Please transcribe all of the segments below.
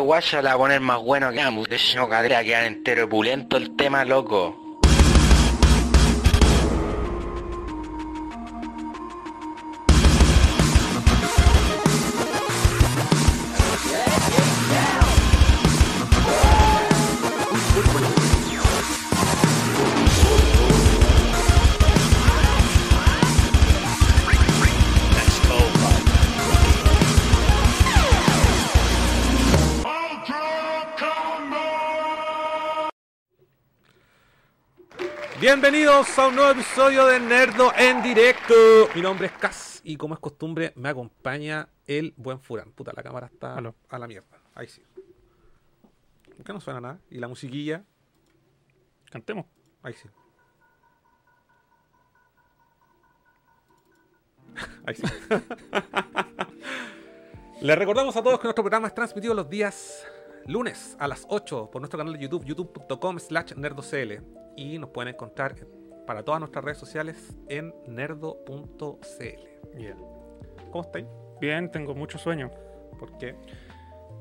guaya la va a más bueno que ambos. De no cadera quedar entero pulento el tema, loco. Bienvenidos a un nuevo episodio de Nerdo en directo. Mi nombre es Cas y como es costumbre me acompaña el buen Furán. Puta, la cámara está Aló. a la mierda. Ahí sí. ¿Por qué no suena nada? ¿Y la musiquilla? Cantemos. Ahí sí. Ahí sí. Les recordamos a todos que nuestro programa es transmitido los días lunes a las 8 por nuestro canal de YouTube, youtube.com slash nerdocl. Y nos pueden encontrar para todas nuestras redes sociales en nerdo.cl. ¿Cómo estáis? Bien, tengo mucho sueño. ¿Por qué?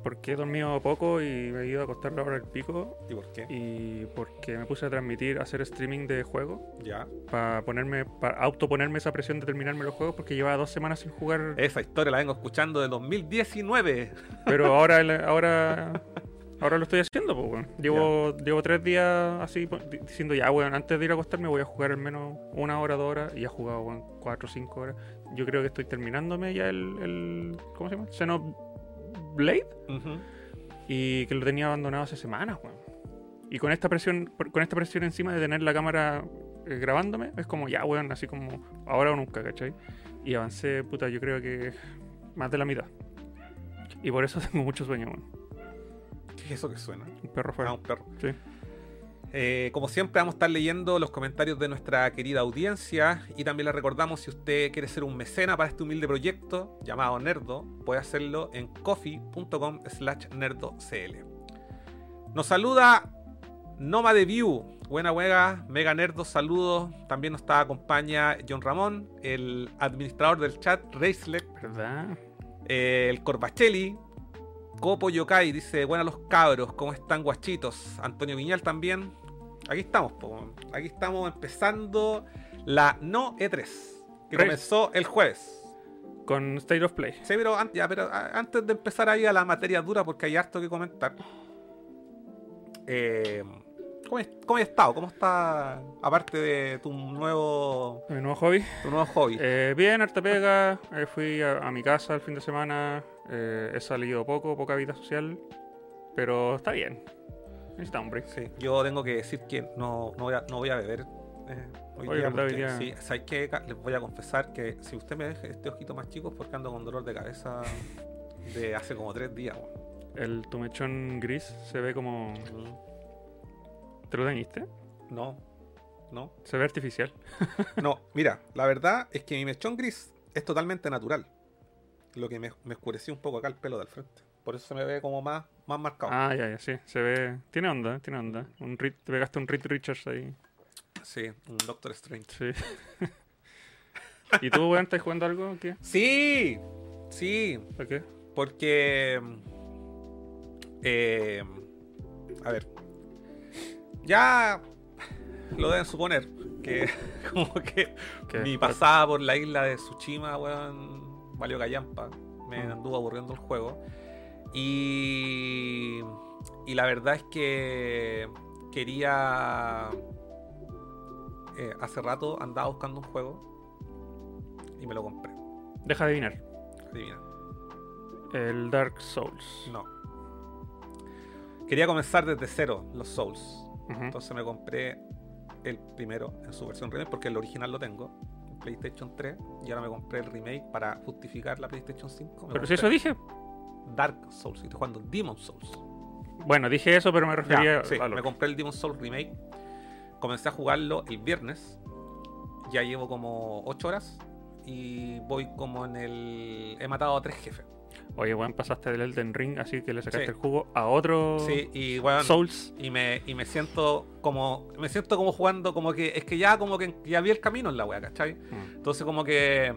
Porque he dormido poco y me he ido a acostar la hora del pico. ¿Y por qué? Y porque me puse a transmitir, a hacer streaming de juegos. Ya. Para ponerme, para autoponerme esa presión de terminarme los juegos. Porque llevaba dos semanas sin jugar. Esa historia la vengo escuchando de 2019. Pero ahora, ahora, ahora lo estoy haciendo, pues, weón. Llevo, llevo tres días así diciendo ya, weón, antes de ir a acostarme voy a jugar al menos una hora, dos horas. Y he jugado, weón, cuatro o cinco horas. Yo creo que estoy terminándome ya el, el ¿cómo se llama? Ujú. Y que lo tenía abandonado hace semanas, weón. Y con esta presión, con esta presión encima de tener la cámara eh, grabándome, es como ya, weón, así como ahora o nunca, ¿cachai? Y avancé, puta, yo creo que más de la mitad. Y por eso tengo mucho sueño, weón. ¿Qué es eso que suena? Un perro Ah, fuera. un perro. Sí. Eh, como siempre vamos a estar leyendo los comentarios de nuestra querida audiencia y también les recordamos si usted quiere ser un mecena para este humilde proyecto llamado Nerdo, puede hacerlo en coffee.com slash nerdocl. Nos saluda Noma de View, buena huega, mega nerdo, saludos. También nos está, acompaña John Ramón, el administrador del chat, Reisler, ¿Verdad? eh, el Corbacheli, Copo Yokai dice, buenas los cabros, ¿cómo están guachitos? Antonio Viñal también. Aquí estamos, po. aquí estamos empezando la no E3, que comenzó el jueves. Con State of Play. Sí, pero, ya, antes de empezar ahí a la materia dura, porque hay harto que comentar. Eh, ¿cómo, has, ¿Cómo has estado? ¿Cómo está, aparte de tu nuevo, Mi nuevo hobby. tu nuevo hobby? Eh, bien, harta pega. eh, fui a, a mi casa el fin de semana. eh, he salido poco, poca vida social. Pero está bien. Necesita un break. Sí, yo tengo que decir que no, no, voy, a, no voy a beber eh, hoy Oye, día. ¿verdad? Hoy porque, día- sí, ¿sabes qué? Les voy a confesar que si usted me deja este ojito más chico es porque ando con dolor de cabeza de hace como tres días. El tu mechón gris se ve como. ¿Te lo teñiste? No, no, Se ve artificial. no. Mira, la verdad es que mi mechón gris es totalmente natural. Lo que me, me oscureció un poco acá el pelo del frente. Por eso se me ve como más, más marcado. Ah, ya, ya, sí. Se ve. Tiene onda, tiene onda. Un Reed- te pegaste un Reed Richards ahí. Sí, un Doctor Strange. Sí. ¿Y tú, weón, estás jugando algo? ¿Qué? Sí, sí, ¿Por qué? Porque. eh, a ver. Ya lo deben suponer. Que como que ¿Qué? mi pasada por la isla de Tsushima, weón, valió callampa. Me Mm. anduvo aburriendo el juego. Y. Y la verdad es que quería. eh, hace rato andaba buscando un juego. Y me lo compré. Deja de adivinar. Adivina. El Dark Souls. No. Quería comenzar desde cero los Souls. Entonces me compré el primero en su versión remake porque el original lo tengo. en PlayStation 3. Y ahora me compré el remake para justificar la PlayStation 5. Me Pero si eso dije. Dark Souls. Y estoy jugando Demon Souls. Bueno, dije eso, pero me refería Ya, sí, a lo me compré el Demon Souls remake. Comencé a jugarlo el viernes. Ya llevo como 8 horas. Y voy como en el. He matado a tres jefes. Oye, weón, pasaste del Elden Ring, así que le sacaste Sí. el jugo a otro Sí, y bueno. Souls. Y me, y me siento como. Me siento como jugando, como que. Es que ya como que ya vi el camino en la wea, ¿cachai? Mm. Entonces como que.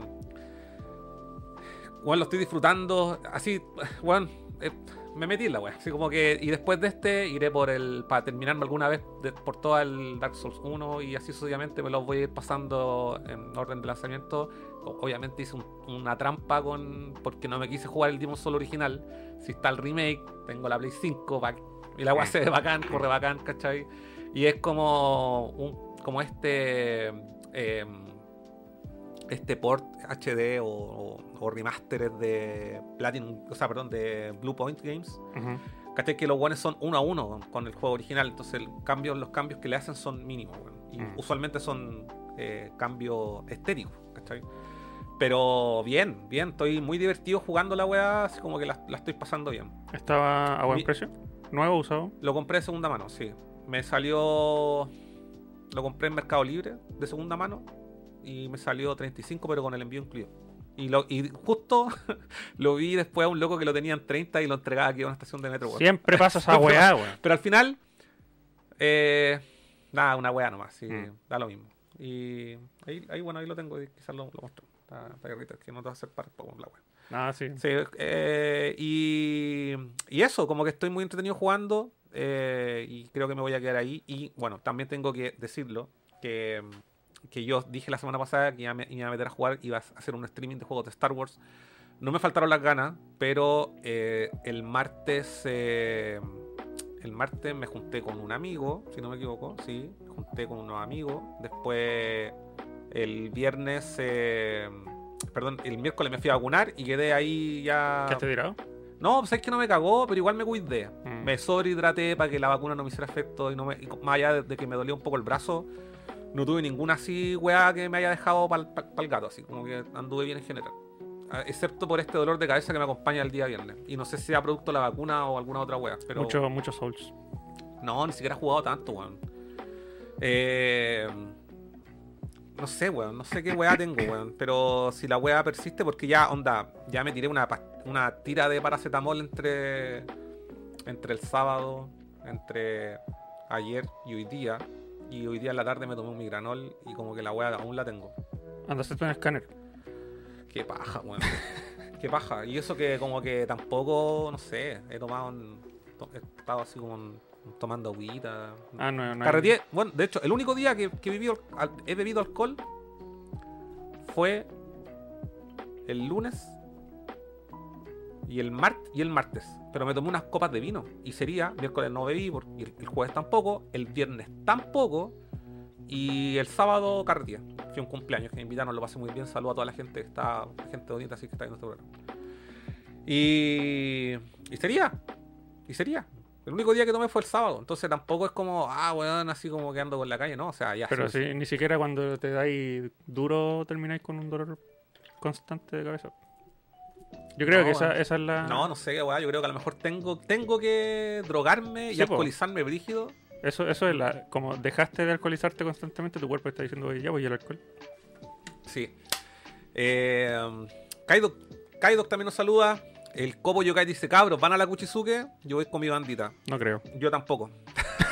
Bueno, lo estoy disfrutando. Así, bueno, eh, me metí en la wea. Así como que, y después de este iré por el, para terminarme alguna vez de- por todo el Dark Souls 1 y así sucesivamente me los voy a ir pasando en orden de lanzamiento. Obviamente hice un- una trampa con, porque no me quise jugar el Demon Soul original. Si está el remake, tengo la Play 5 pa- y la wea se ve bacán, corre bacán, ¿cachai? Y es como, un, como este, em, este port HD o, o, o remastered de Platinum, o sea, perdón, de Blue Point Games. Ujú. ¿Cachai? Que los guanes son uno a uno con el juego original. Entonces el cambio, los cambios que le hacen son mínimos. Mm. usualmente son eh, cambios estéticos. ¿Cachai? Pero bien, bien. Estoy muy divertido jugando la weá. Así como que la, la estoy pasando bien. ¿Estaba a buen Mi- precio? ¿Nuevo, usado? Lo compré de segunda mano, sí. Me salió. Lo compré en Mercado Libre de segunda mano. Y me salió 35, pero con el envío incluido. Y, lo, y justo lo vi después a un loco que lo tenía en 30 y lo entregaba aquí a una estación de metro. Siempre pasa esa weá, weón. Pero al final, eh, nada, una weá nomás, sí, Mm. da lo mismo. Y ahí, ahí, bueno, ahí lo tengo, y quizás lo, lo muestro. Está, está guerrita, que no te va a hacer par con la weá. Ah, sí. Sí, eh, y, y eso, como que estoy muy entretenido jugando eh, y creo que me voy a quedar ahí. Y bueno, también tengo que decirlo que, que yo dije la semana pasada que iba a, me- iba a meter a jugar, iba a hacer un streaming de juegos de Star Wars. No me faltaron las ganas, pero eh, el martes eh, el martes me junté con un amigo, si no me equivoco, sí, me junté con unos amigos. Después el viernes, eh, perdón, el miércoles me fui a vacunar y quedé ahí ya... ¿Qué has tirado? No, pues es que no me cagó, pero igual me cuidé. Mm. Me sobrehidraté para que la vacuna no me hiciera efecto y no me, y más allá de, de que me dolía un poco el brazo, no tuve ninguna así weá que me haya dejado para el gato, así como que anduve bien en general. Ah, Excepto por este dolor de cabeza que me acompaña el día viernes. Y no sé si sea producto de la vacuna o alguna otra weá. Pero Mucho, muchos Souls. no, ni siquiera he jugado tanto, weón. Eh, no sé, weón. No sé qué weá tengo, weón. Pero si la weá persiste, porque ya, onda, ya me tiré una, una tira de paracetamol entre, entre el sábado, entre ayer y hoy día. Y hoy día en la tarde me tomé un migranol y como que la weá aún la tengo. Anda a hacerte un escáner. Qué paja, weón. Qué paja. Y eso que como que tampoco, no sé, he tomado, un- to- he estado así como un- tomando agüita. Ah, no, no. Carreteé, bueno, de hecho, el único día que, que viví al- he bebido alcohol fue el lunes y el mart y el martes. Pero me tomé unas copas de vino. Y sería, miércoles no bebí, por- y el, el jueves tampoco, el viernes tampoco. Y el sábado carreteé. Fui a un cumpleaños que me invitaron, lo pasé muy bien. Saludo a toda la gente que está, gente bonita así que está viendo este programa. Y, y sería, y sería. El único día que tomé fue el sábado, entonces tampoco es como, ah, weón, así como que ando por la calle, no, o sea, ya. Pero sí, sí, ni siquiera cuando te dais duro termináis con un dolor constante de cabeza. Yo creo No, que esa, esa es la. No, no sé, weón, yo creo que a lo mejor tengo, tengo que drogarme y po. alcoholizarme brígido. Eso, eso es la. Como dejaste de alcoholizarte constantemente, tu cuerpo está diciendo, oye, ya voy al alcohol. Sí. Eh, Kaido, Kaido también nos saluda. El Copo Yokai dice, cabros, ¿van a la Kuchizuke? Yo voy con mi bandita. No creo. Yo tampoco.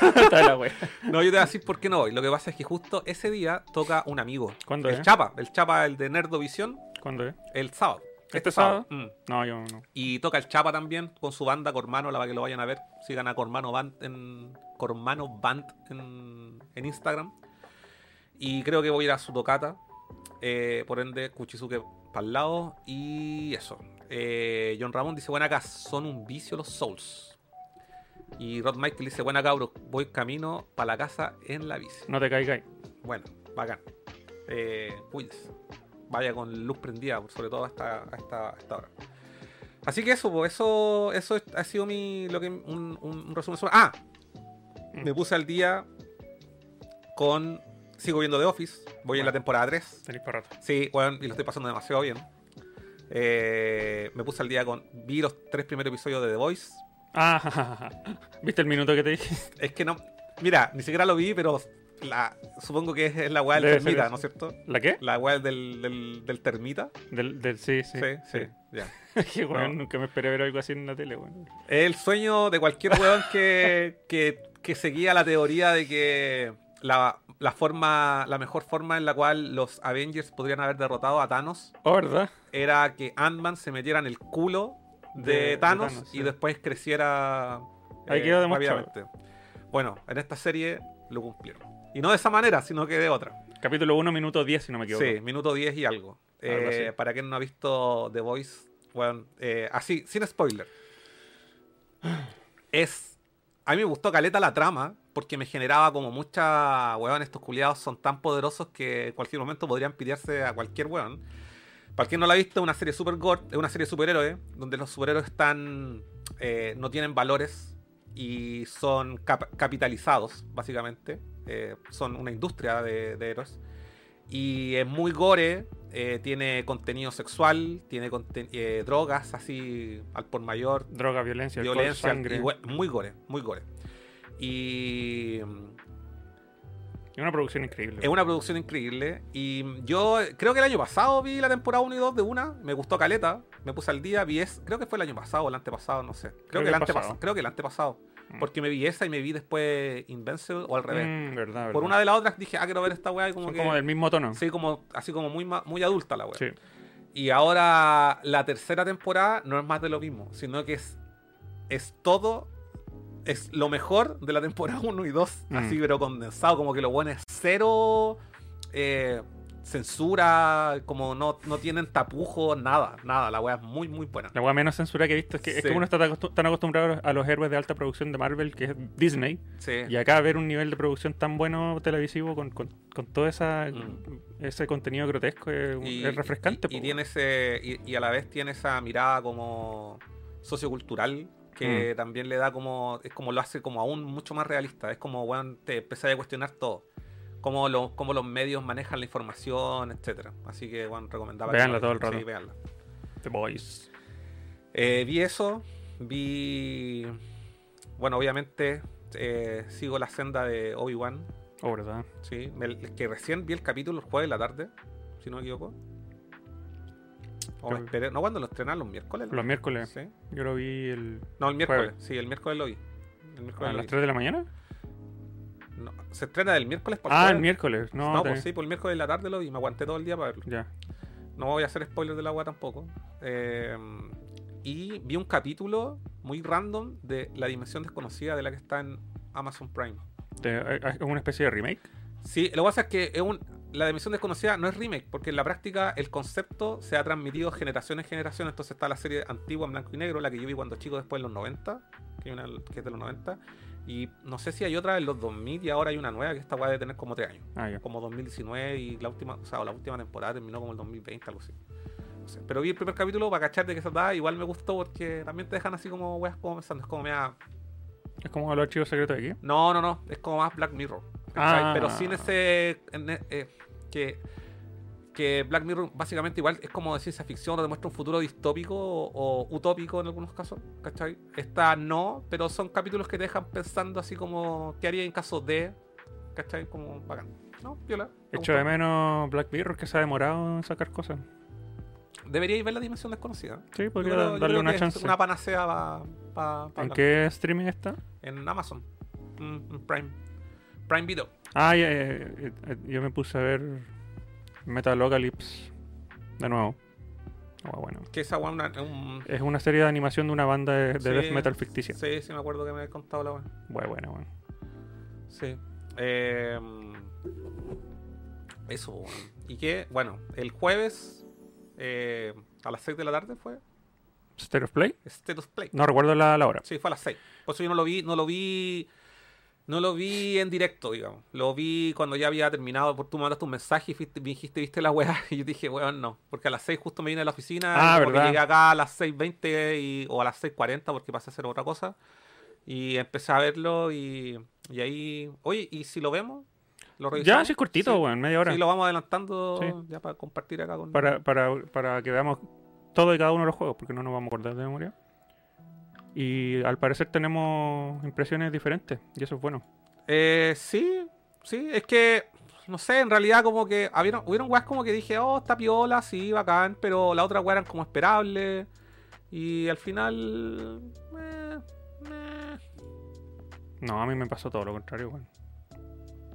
La. No, yo te voy a decir por qué no voy. Lo que pasa es que justo ese día toca un amigo. ¿Cuándo el es? Chapa, el Chapa, el de Nerdovisión, ¿Cuándo es? el sábado. ¿Este sábado? Mm. No, yo no. Y toca el Chapa también con su banda Cormano, la para que lo vayan a ver. Sigan a Cormano Band en Cormano Band en, en Instagram. Y creo que voy a ir a su tocata. Eh, por ende, Kuchizuke para el lado. Y eso. Eh, John Ramón dice: Buena acá, son un vicio los Souls. Y Rod Michael dice: Buena cabros, voy camino para la casa en la bici. No te caigáis. Bueno, bacán. Eh. Vaya con luz prendida, sobre todo hasta, hasta, hasta ahora. Así que eso, pues, eso, eso es- ha sido mi, lo que, un, un- un resumen. sobre- Ah, Mm. me puse al día con... Sigo viendo The Office, voy en la temporada 3. Tenéis para rato. Sí, bueno, y lo estoy pasando demasiado bien. Eh, me puse al día con... Vi los tres primeros episodios de The Voice. Ah. ¿viste el minuto que te dije? Es que no... Mira, ni siquiera lo vi, pero la, supongo que es la weá del Debe termita. ¿no es cierto? ¿La qué? La weá del, del, del termita. Del, del, sí, sí. Sí, sí, ya. Que, No. Nunca me esperé ver algo así en la tele, weón. Es el sueño de cualquier weón que, que, que seguía la teoría de que la, la forma, la mejor forma en la cual los Avengers podrían haber derrotado a Thanos Oh, ¿verdad? era que Ant-Man se metiera en el culo de, De- de Thanos, y sí. después creciera Ahí eh, quedó demostrado. Bueno, en esta serie lo cumplieron. Y no de esa manera, sino que de otra. Capítulo 1, minuto 10, si no me equivoco. Sí, minuto 10 y algo. Algo Eh, para quien no ha visto The Voice, bueno, eh, así, sin spoiler. Es. A mí me gustó caleta la trama, porque me generaba como mucha. Weón, estos culiados son tan poderosos que en cualquier momento podrían pitearse a cualquier weón. Para quien no la ha visto, es una serie super gore, es una serie de superhéroes, donde los superhéroes están. eh, no tienen valores y son cap- capitalizados, básicamente. Eh, son una industria de, de héroes. Y es muy gore, eh, tiene contenido sexual, tiene conten- eh, drogas así al por mayor, Droga, violencia, alcohol, violencia, sangre. y muy gore, muy gore. Y Es una producción increíble. es una producción increíble. Y yo creo que el año pasado vi la temporada 1 y 2 de una, me gustó Caleta, me puse al día, vi es, creo que fue el año pasado o el antepasado, no sé. Creo, Creo que, el antepasado, pasado. creo que el antepasado. Mm. Porque me vi esa y me vi después Invincible o al revés. Mm, verdad, Por verdad. una de las otras dije, ah, quiero ver esta weá y como Son que... como del mismo tono. Sí, como, así como muy, muy adulta la weá. Sí. Y ahora la tercera temporada no es más de lo mismo, sino que es, es todo, es lo mejor de la temporada 1 y 2, Mm. así pero condensado, como que lo bueno es cero eh, censura, como no, no tienen tapujos, nada, nada, la weá es muy, muy buena. La weá menos censura que he visto es que, es que uno está tan acostu- tan acostumbrado a los héroes de alta producción de Marvel, que es Disney, Sí. y acá ver un nivel de producción tan bueno televisivo con, con, con todo esa, Mm. ese contenido grotesco es, es refrescante. Y, tiene ese, y, y a la vez tiene esa mirada como sociocultural que también le da como, es como lo hace como aún mucho más realista. Es como, weón, te empezás a cuestionar todo. Cómo, lo- cómo los medios manejan la información, etcétera. Así que, bueno, recomendaba. lo todo el rato. Sí, véanla. The Boys. Eh, vi eso, vi... Bueno, obviamente eh, sigo la senda de Obi-Wan, Oh, verdad. ¿sí? Me- que recién vi el capítulo el jueves de la tarde, si no me equivoco. O me esperé, no, cuando lo estrenan los miércoles. ¿no? Los miércoles. Sí. Yo lo vi el, No, el miércoles, Jueves. sí, el miércoles lo vi. El miércoles a lo las vi. 3 de la mañana. No, se estrena del miércoles por Ah, el miércoles. No, No, pues sí, por el miércoles de la tarde lo vi, me aguanté todo el día para verlo. Ya. No voy a hacer spoilers del agua tampoco. Eh, y vi un capítulo muy random de La Dimensión Desconocida de la que está en Amazon Prime. Te- ¿Es una especie de remake? Sí, lo que pasa es que es un, La Dimensión Desconocida no es remake, porque en la práctica el concepto se ha transmitido generación en generación. Entonces está la serie antigua en blanco y negro, la que yo vi cuando chico después en los 90, que, hay una, que es de los 90. Y no sé si hay otra en los 2000 y ahora hay una nueva que esta puede tener como 3 años. Ah. Como 2019 y la última, o sea, la última temporada terminó como el 2020, algo así. No sé, Pero vi el primer capítulo para cachar de qué se da. Igual me gustó porque también te dejan así como weas como pensando. Es como mea, Es como los archivos secretos de aquí. No, no, no. Es como más Black Mirror. Ah. Pero sin ese. en- eh, que, que Black Mirror básicamente igual es como de ciencia ficción o demuestra un futuro distópico o, o utópico en algunos casos. ¿Cachai? Esta no, pero son capítulos que te dejan pensando así como. ¿Qué haría en caso de? ¿Cachai? Como bacán. ¿No? Viola. Echo de menos Black Mirror que se ha demorado en sacar cosas. Deberíais ver la dimensión desconocida. Sí, podría creo- darle una chance. Una panacea para ¿En qué streaming está? En Amazon. Mm, en Prime. Prime Video. Ah, ya, eh, eh, eh, yo me puse a ver Metalocalypse de nuevo. Ah, bueno. Que esa una- es un. Es una serie de animación de una banda de, de Sí. death metal ficticia. Sí, sí, me acuerdo que me habías contado la weá. Bueno, bueno, bueno. Sí. Eh, eso. Y que, bueno, el jueves eh, a las 6 de la tarde fue State of Play. Status Play. No recuerdo la, la hora. Sí, fue a las 6. Por eso yo no lo vi, no lo vi. No lo vi en directo, digamos. Lo vi cuando ya había terminado. Por tú me mandaste un mensaje y me dijiste, viste la weá. Y yo dije, weón, no. Porque a las 6 justo me vine a la oficina. Ah, y como que ¿verdad? llegué acá a las 6.20 y, o a las 6.40 porque pasé a hacer otra cosa. Y empecé a verlo y, y ahí. Oye, ¿y si lo vemos? ¿Lo Ya, sí, es cortito, Sí. weón, media hora. Sí, lo vamos adelantando Sí. ya para compartir acá con. Para, para, para que veamos todo y cada uno de los juegos, porque no nos vamos a acordar de memoria. Y al parecer tenemos impresiones diferentes, y eso es bueno. Eh, sí, sí, es que, no sé, en realidad como que hubieron, hubieron weas como que dije, oh, está piola, sí, bacán, pero la otra wea eran como esperables. Y al final... eh, eh, No, a mí me pasó todo lo contrario, weón.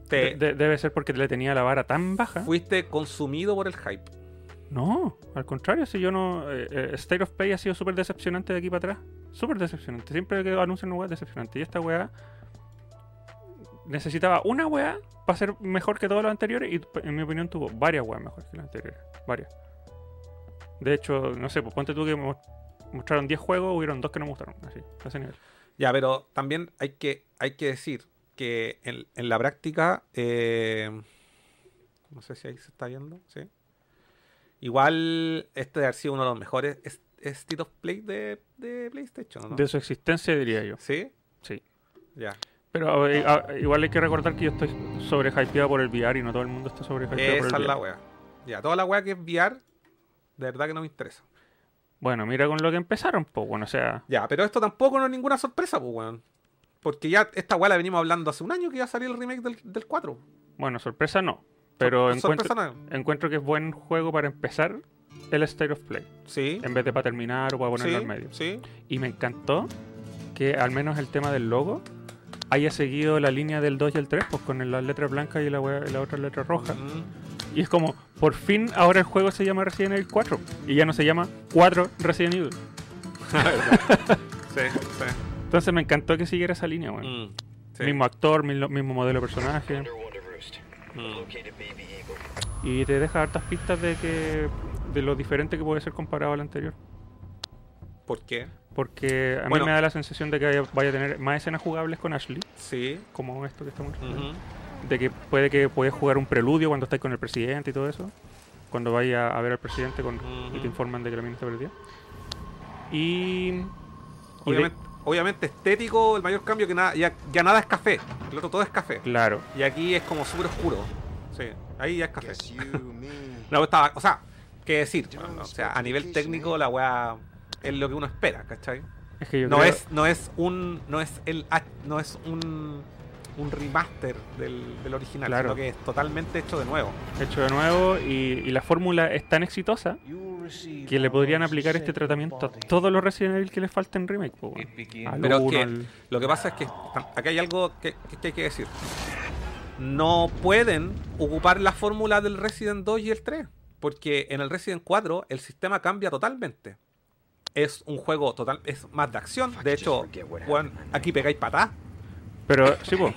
te De- de- debe ser porque le tenía la vara tan baja. fuiste consumido por el hype. No, al contrario, si yo no. eh, eh, State of Play ha sido súper decepcionante de aquí para atrás. Súper decepcionante. Siempre que anuncian una weá, decepcionante. Y esta weá necesitaba una weá para ser mejor que todos los anteriores. Y en mi opinión tuvo varias weas mejores que las anteriores. Varias. De hecho, no sé, pues ponte tú que mo- mostraron 10 juegos, hubieron dos que no me gustaron. Así, a ese nivel. Ya, pero también hay que, hay que decir que en, en la práctica, eh, no sé si ahí se está viendo, ¿sí? Igual este debe haber sido uno de los mejores es- State of Play de, de PlayStation, ¿no? De su existencia, diría yo. ¿Sí? Sí. Ya. Pero igual hay que recordar que yo estoy sobre hypeado por el VR y no todo el mundo está sobre hypeado por Esa el es la VR. wea. Ya, toda la wea que es VR, de verdad que no me interesa. Bueno, mira con lo que empezaron, pues bueno, o sea, Ya, pero esto tampoco no es ninguna sorpresa, pues, weón. Porque ya esta weá la venimos hablando hace un año que iba a salir el remake del, del 4. bueno, sorpresa no. Pero encuentro, encuentro que es buen juego para empezar el State of Play, Sí. en vez de para terminar o para ponerlo sí, al medio. sí. Y me encantó que al menos el tema del logo haya seguido la línea del 2 y el 3, pues con las letras blancas y la, la otra letra roja. Mm. Y es como, por fin ahora el juego se llama Resident Evil 4 y ya no se llama 4 Resident Evil. Sí, sí. Entonces me encantó que siguiera esa línea, weón. Mm, sí. Mismo actor, mismo, mismo modelo de personaje. Mm. Y te deja hartas pistas de que de lo diferente que puede ser comparado al anterior. ¿Por qué? Porque a Bueno. mí me da la sensación de que vaya a tener más escenas jugables con Ashley, Sí. como esto que estamos ujú. De que puede que puedes jugar un preludio cuando estáis con el presidente y todo eso. Cuando vaya a ver al presidente con, y te informan de que la mina está perdida. Y. Obviamente, obviamente estético, el mayor cambio que nada, ya, ya nada es café. El otro todo es café. claro. Y aquí es como súper oscuro. Sí, ahí ya es café. No, estaba, o sea, qué decir, weón, o sea, a nivel técnico la weá es lo que uno espera, ¿cachai? Es que yo No creo- es, no es un, no es el, no es un, un remaster del, del original, Claro. sino que es totalmente hecho de nuevo. hecho de nuevo y, y la fórmula es tan exitosa que le podrían aplicar este tratamiento a todos los Resident Evil que les falta en remake. Pero uno, que al- lo que pasa es que aquí hay algo que, que- hay que decir. No pueden ocupar la fórmula del Resident 2 y el 3, porque en el Resident 4 el sistema cambia totalmente. Es un juego total, es más de acción. De hecho, aquí pegáis patadas. Pero sí, pues.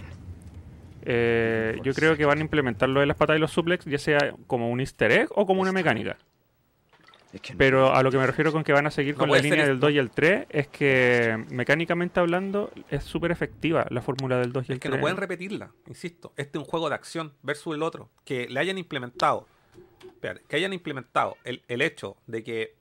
yo creo que van a implementar lo de las patas y los suplex, ya sea como un easter egg o como una mecánica. Pero a lo que me refiero con que van a seguir No con la línea del esto. 2 y el 3 es que mecánicamente hablando es súper efectiva la fórmula del 2 y el Es que 3. no pueden repetirla, insisto. Este es un juego de acción versus el otro. Que le hayan implementado, que hayan implementado el, el hecho de que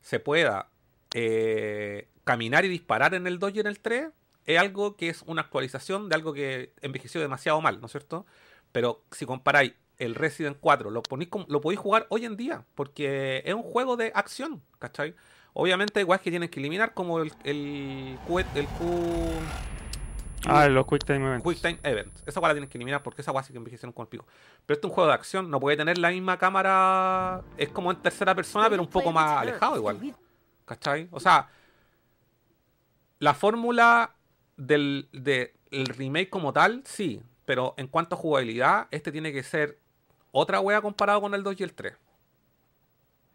se pueda eh, caminar y disparar en el 2 y en el 3 es algo que es una actualización de algo que envejeció demasiado mal, ¿no es cierto? Pero si comparáis el Resident 4, lo, ponéis como- lo podéis jugar hoy en día, porque es un juego de acción, ¿cachai? Obviamente, igual que tienen que eliminar como el, el, Q, el Q, Ah, los Quick Time Events. Quick Time Events. Esa weá la tienes que eliminar porque esa weá sí que envejecieron con el pico. Pero este es un juego de acción, no puede tener la misma cámara. Es como en tercera persona, pero un poco más alejado igual. ¿Cachai? O sea, la fórmula del, de- el remake como tal, sí. Pero en cuanto a jugabilidad, este tiene que ser otra wea comparado con el 2 y el 3.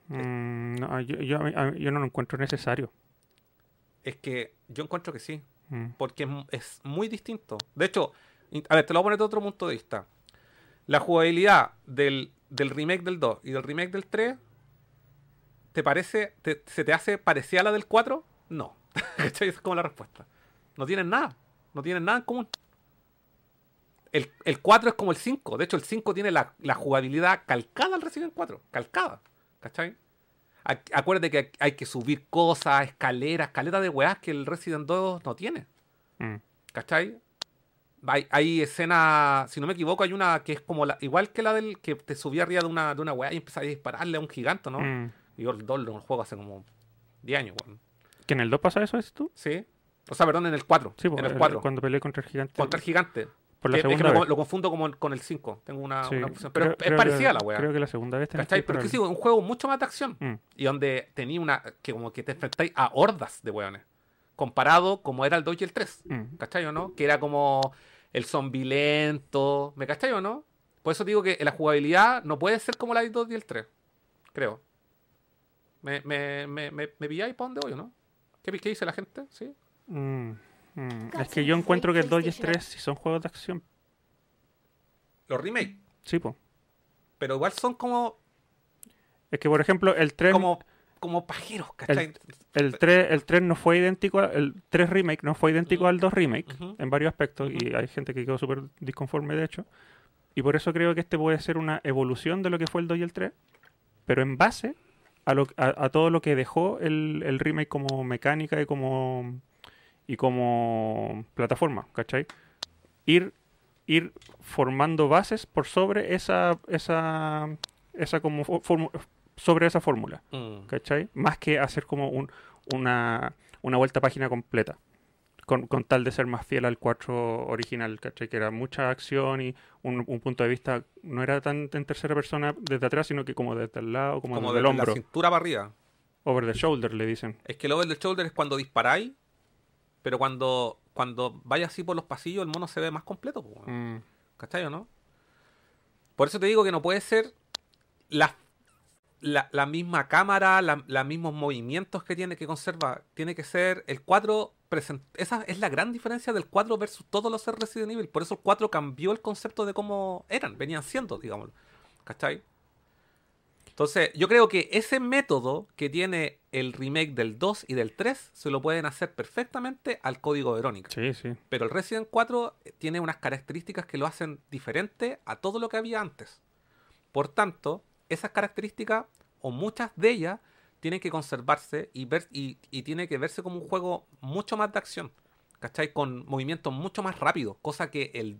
Mm, no, yo, yo- yo no lo encuentro necesario. Es que yo encuentro que sí. Mm. porque es, mu- es muy distinto. De hecho, a ver, te lo voy a poner de otro punto de vista. La jugabilidad del, del remake del 2 y del remake del 3, ¿te parece, te- se te hace parecida a la del 4? No. Esa es como la respuesta. No tienen nada. No tienen nada en común. El, el 4 es como el 5. De hecho, el 5 tiene la, la jugabilidad calcada al Resident 4. Calcada. ¿Cachai? Ac- Acuérdate que hay que subir cosas, escaleras, escaleras de weás que el Resident 2 no tiene. Mm. ¿Cachai? Hay, hay escenas, si no me equivoco, hay una que es como la, igual que la del que te subía arriba de una, de una weá y empezaba a dispararle a un gigante, ¿no? Mm. Y yo el 2 lo juego hace como 10 años, weón. ¿Que en el 2 pasa eso, es tú? ¿Sí? O sea, perdón, en el 4. Sí, pues, en el el- 4. cuando peleé contra el gigante. Contra el gigante. Por la Que- es que segunda me- vez. lo confundo como el- con el 5. Tengo una, Sí, una confusión. Pero creo- es creo parecida que- a la weá. Creo que la segunda vez tenés Pero es que sí, un juego mucho más de acción. Mm. Y donde tenía una. que como que te enfrentáis a hordas de weones. Comparado como era el 2 y el 3. Mm. ¿Cachai o no? Que era como el zombie lento. ¿Me cachai o no? Por eso digo que la jugabilidad no puede ser como la del 2 y el 3. Creo. ¿Me, me, me, me, me pilláis para dónde voy o no? ¿Qué, ¿Qué dice la gente? ¿Sí? Mm, mm. Es que yo encuentro que el 2 y el 3 sí son juegos de acción. Los remakes. Sí, po. Pero igual son como, Es que, por ejemplo, el 3, como, como pajeros, ¿cachai? el 3, el 3 no fue idéntico, a- el 3 remake no fue idéntico Ujú. al 2 remake Ujú. en varios aspectos y Ujú. hay gente que quedó súper disconforme de hecho. Y por eso creo que este puede ser una evolución de lo que fue el 2 y el 3, pero en base a, lo, a, a todo lo que dejó el, el remake como mecánica y como, y como plataforma, ¿cachai? Ir, ir formando bases por sobre esa, esa, esa como sobre esa fórmula. Mm. ¿cachai? Más que hacer como un- una, una vuelta a página completa. Con, con tal de ser más fiel al 4 original, ¿cachai? Que era mucha acción y un, un punto de vista no era tan en tercera persona desde atrás, sino que como desde el lado, como, Como desde de el la hombro. cintura para arriba. Over the shoulder, le dicen. Es que el over the shoulder es cuando disparáis, pero cuando, cuando vaya así por los pasillos, el mono se ve más completo. Mm, ¿Cachai o no? Por eso te digo que no puede ser la, la, la misma cámara, la- los mismos movimientos que tiene que conserva. Tiene que ser el 4. presen- Esa es la gran diferencia del 4 versus todos los Resident Evil. Por eso el 4 cambió el concepto de cómo eran, venían siendo, digamos. ¿Cachai? Entonces, yo creo que ese método que tiene el remake del 2 y del 3 se lo pueden hacer perfectamente al código Verónica. sí, sí. Pero el Resident 4 tiene unas características que lo hacen diferente a todo lo que había antes. Por tanto, esas características, o muchas de ellas, tienen que conservarse y, ver, y, y tiene que verse como un juego mucho más de acción. ¿Cachai? Con movimientos mucho más rápidos, cosa que el,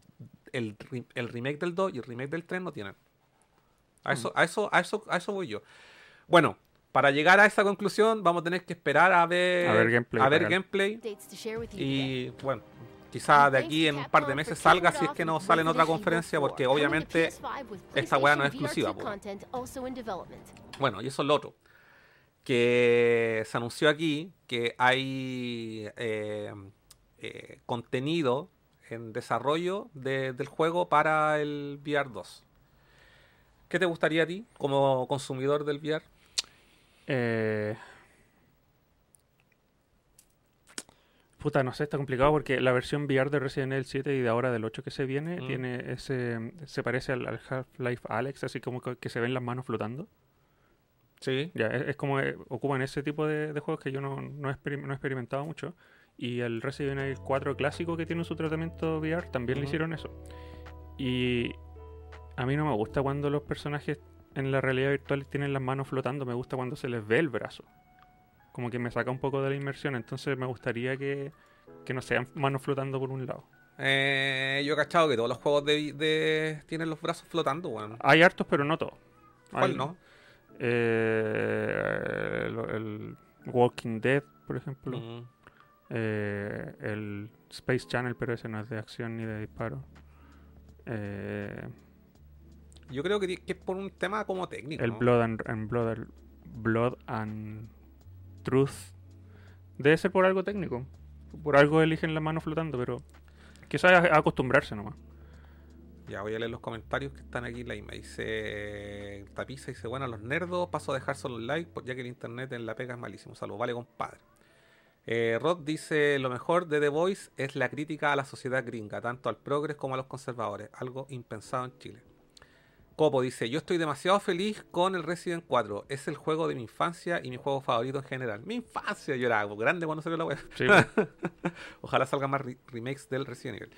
el, re- el remake del 2 y el remake del 3 no tienen. A eso, a eso, a eso, a eso voy yo. Bueno, para llegar a esa conclusión, vamos a tener que esperar a ver, A ver gameplay, a ver y bueno, quizá de aquí en un par de meses salga si es que no sale en otra conferencia, porque obviamente esta weá no es exclusiva, po. Bueno, y eso es lo otro. Que se anunció aquí que hay eh, eh, contenido en desarrollo de- del juego para el VR 2. ¿Qué te gustaría a ti como consumidor del VR? Eh, Puta, no sé, está complicado porque la versión VR de Resident Evil 7 y de ahora del 8 que se viene Mm. tiene ese se parece al, al Half-Life Alex, así como que, que se ven las manos flotando. Sí. Ya, es, es como eh, ocupan ese tipo de, de juegos que yo no, no, he experim- no he experimentado mucho. Y el Resident Evil 4 clásico que tiene su tratamiento VR también le hicieron eso. Y a mí no me gusta cuando los personajes en la realidad virtual tienen las manos flotando, me gusta cuando se les ve el brazo. Como que me saca un poco de la inmersión, entonces me gustaría que, que no sean manos flotando por un lado. Eh, yo he cachado que todos los juegos de, de- tienen los brazos flotando, bueno. Hay hartos, pero no todos. ¿Cuál Hay- no? Eh, el, el Walking Dead, por ejemplo. Mm. Eh, el Space Channel, pero ese no es de acción ni de disparo. Eh, Yo creo que, es por un tema como técnico. el ¿no? Blood and, and Blood, Blood and Truth. Debe ser por algo técnico. Por algo eligen la mano flotando, pero quizás acostumbrarse nomás. Ya voy a leer los comentarios que están aquí. La me dice Tapiza dice, bueno, los nerdos paso a dejar solo un like, pues, ya que el internet en la pega es malísimo. Salud, vale compadre. Eh, Rod dice, lo mejor de The Voice es la crítica a la sociedad gringa, tanto al progres como a los conservadores, algo impensado en Chile. Copo dice, yo estoy demasiado feliz con el Resident 4, es el juego de mi infancia y mi juego favorito en general. Mi infancia, yo era grande cuando salió la web. Sí, pues. Ojalá salgan más re- remakes del Resident Evil.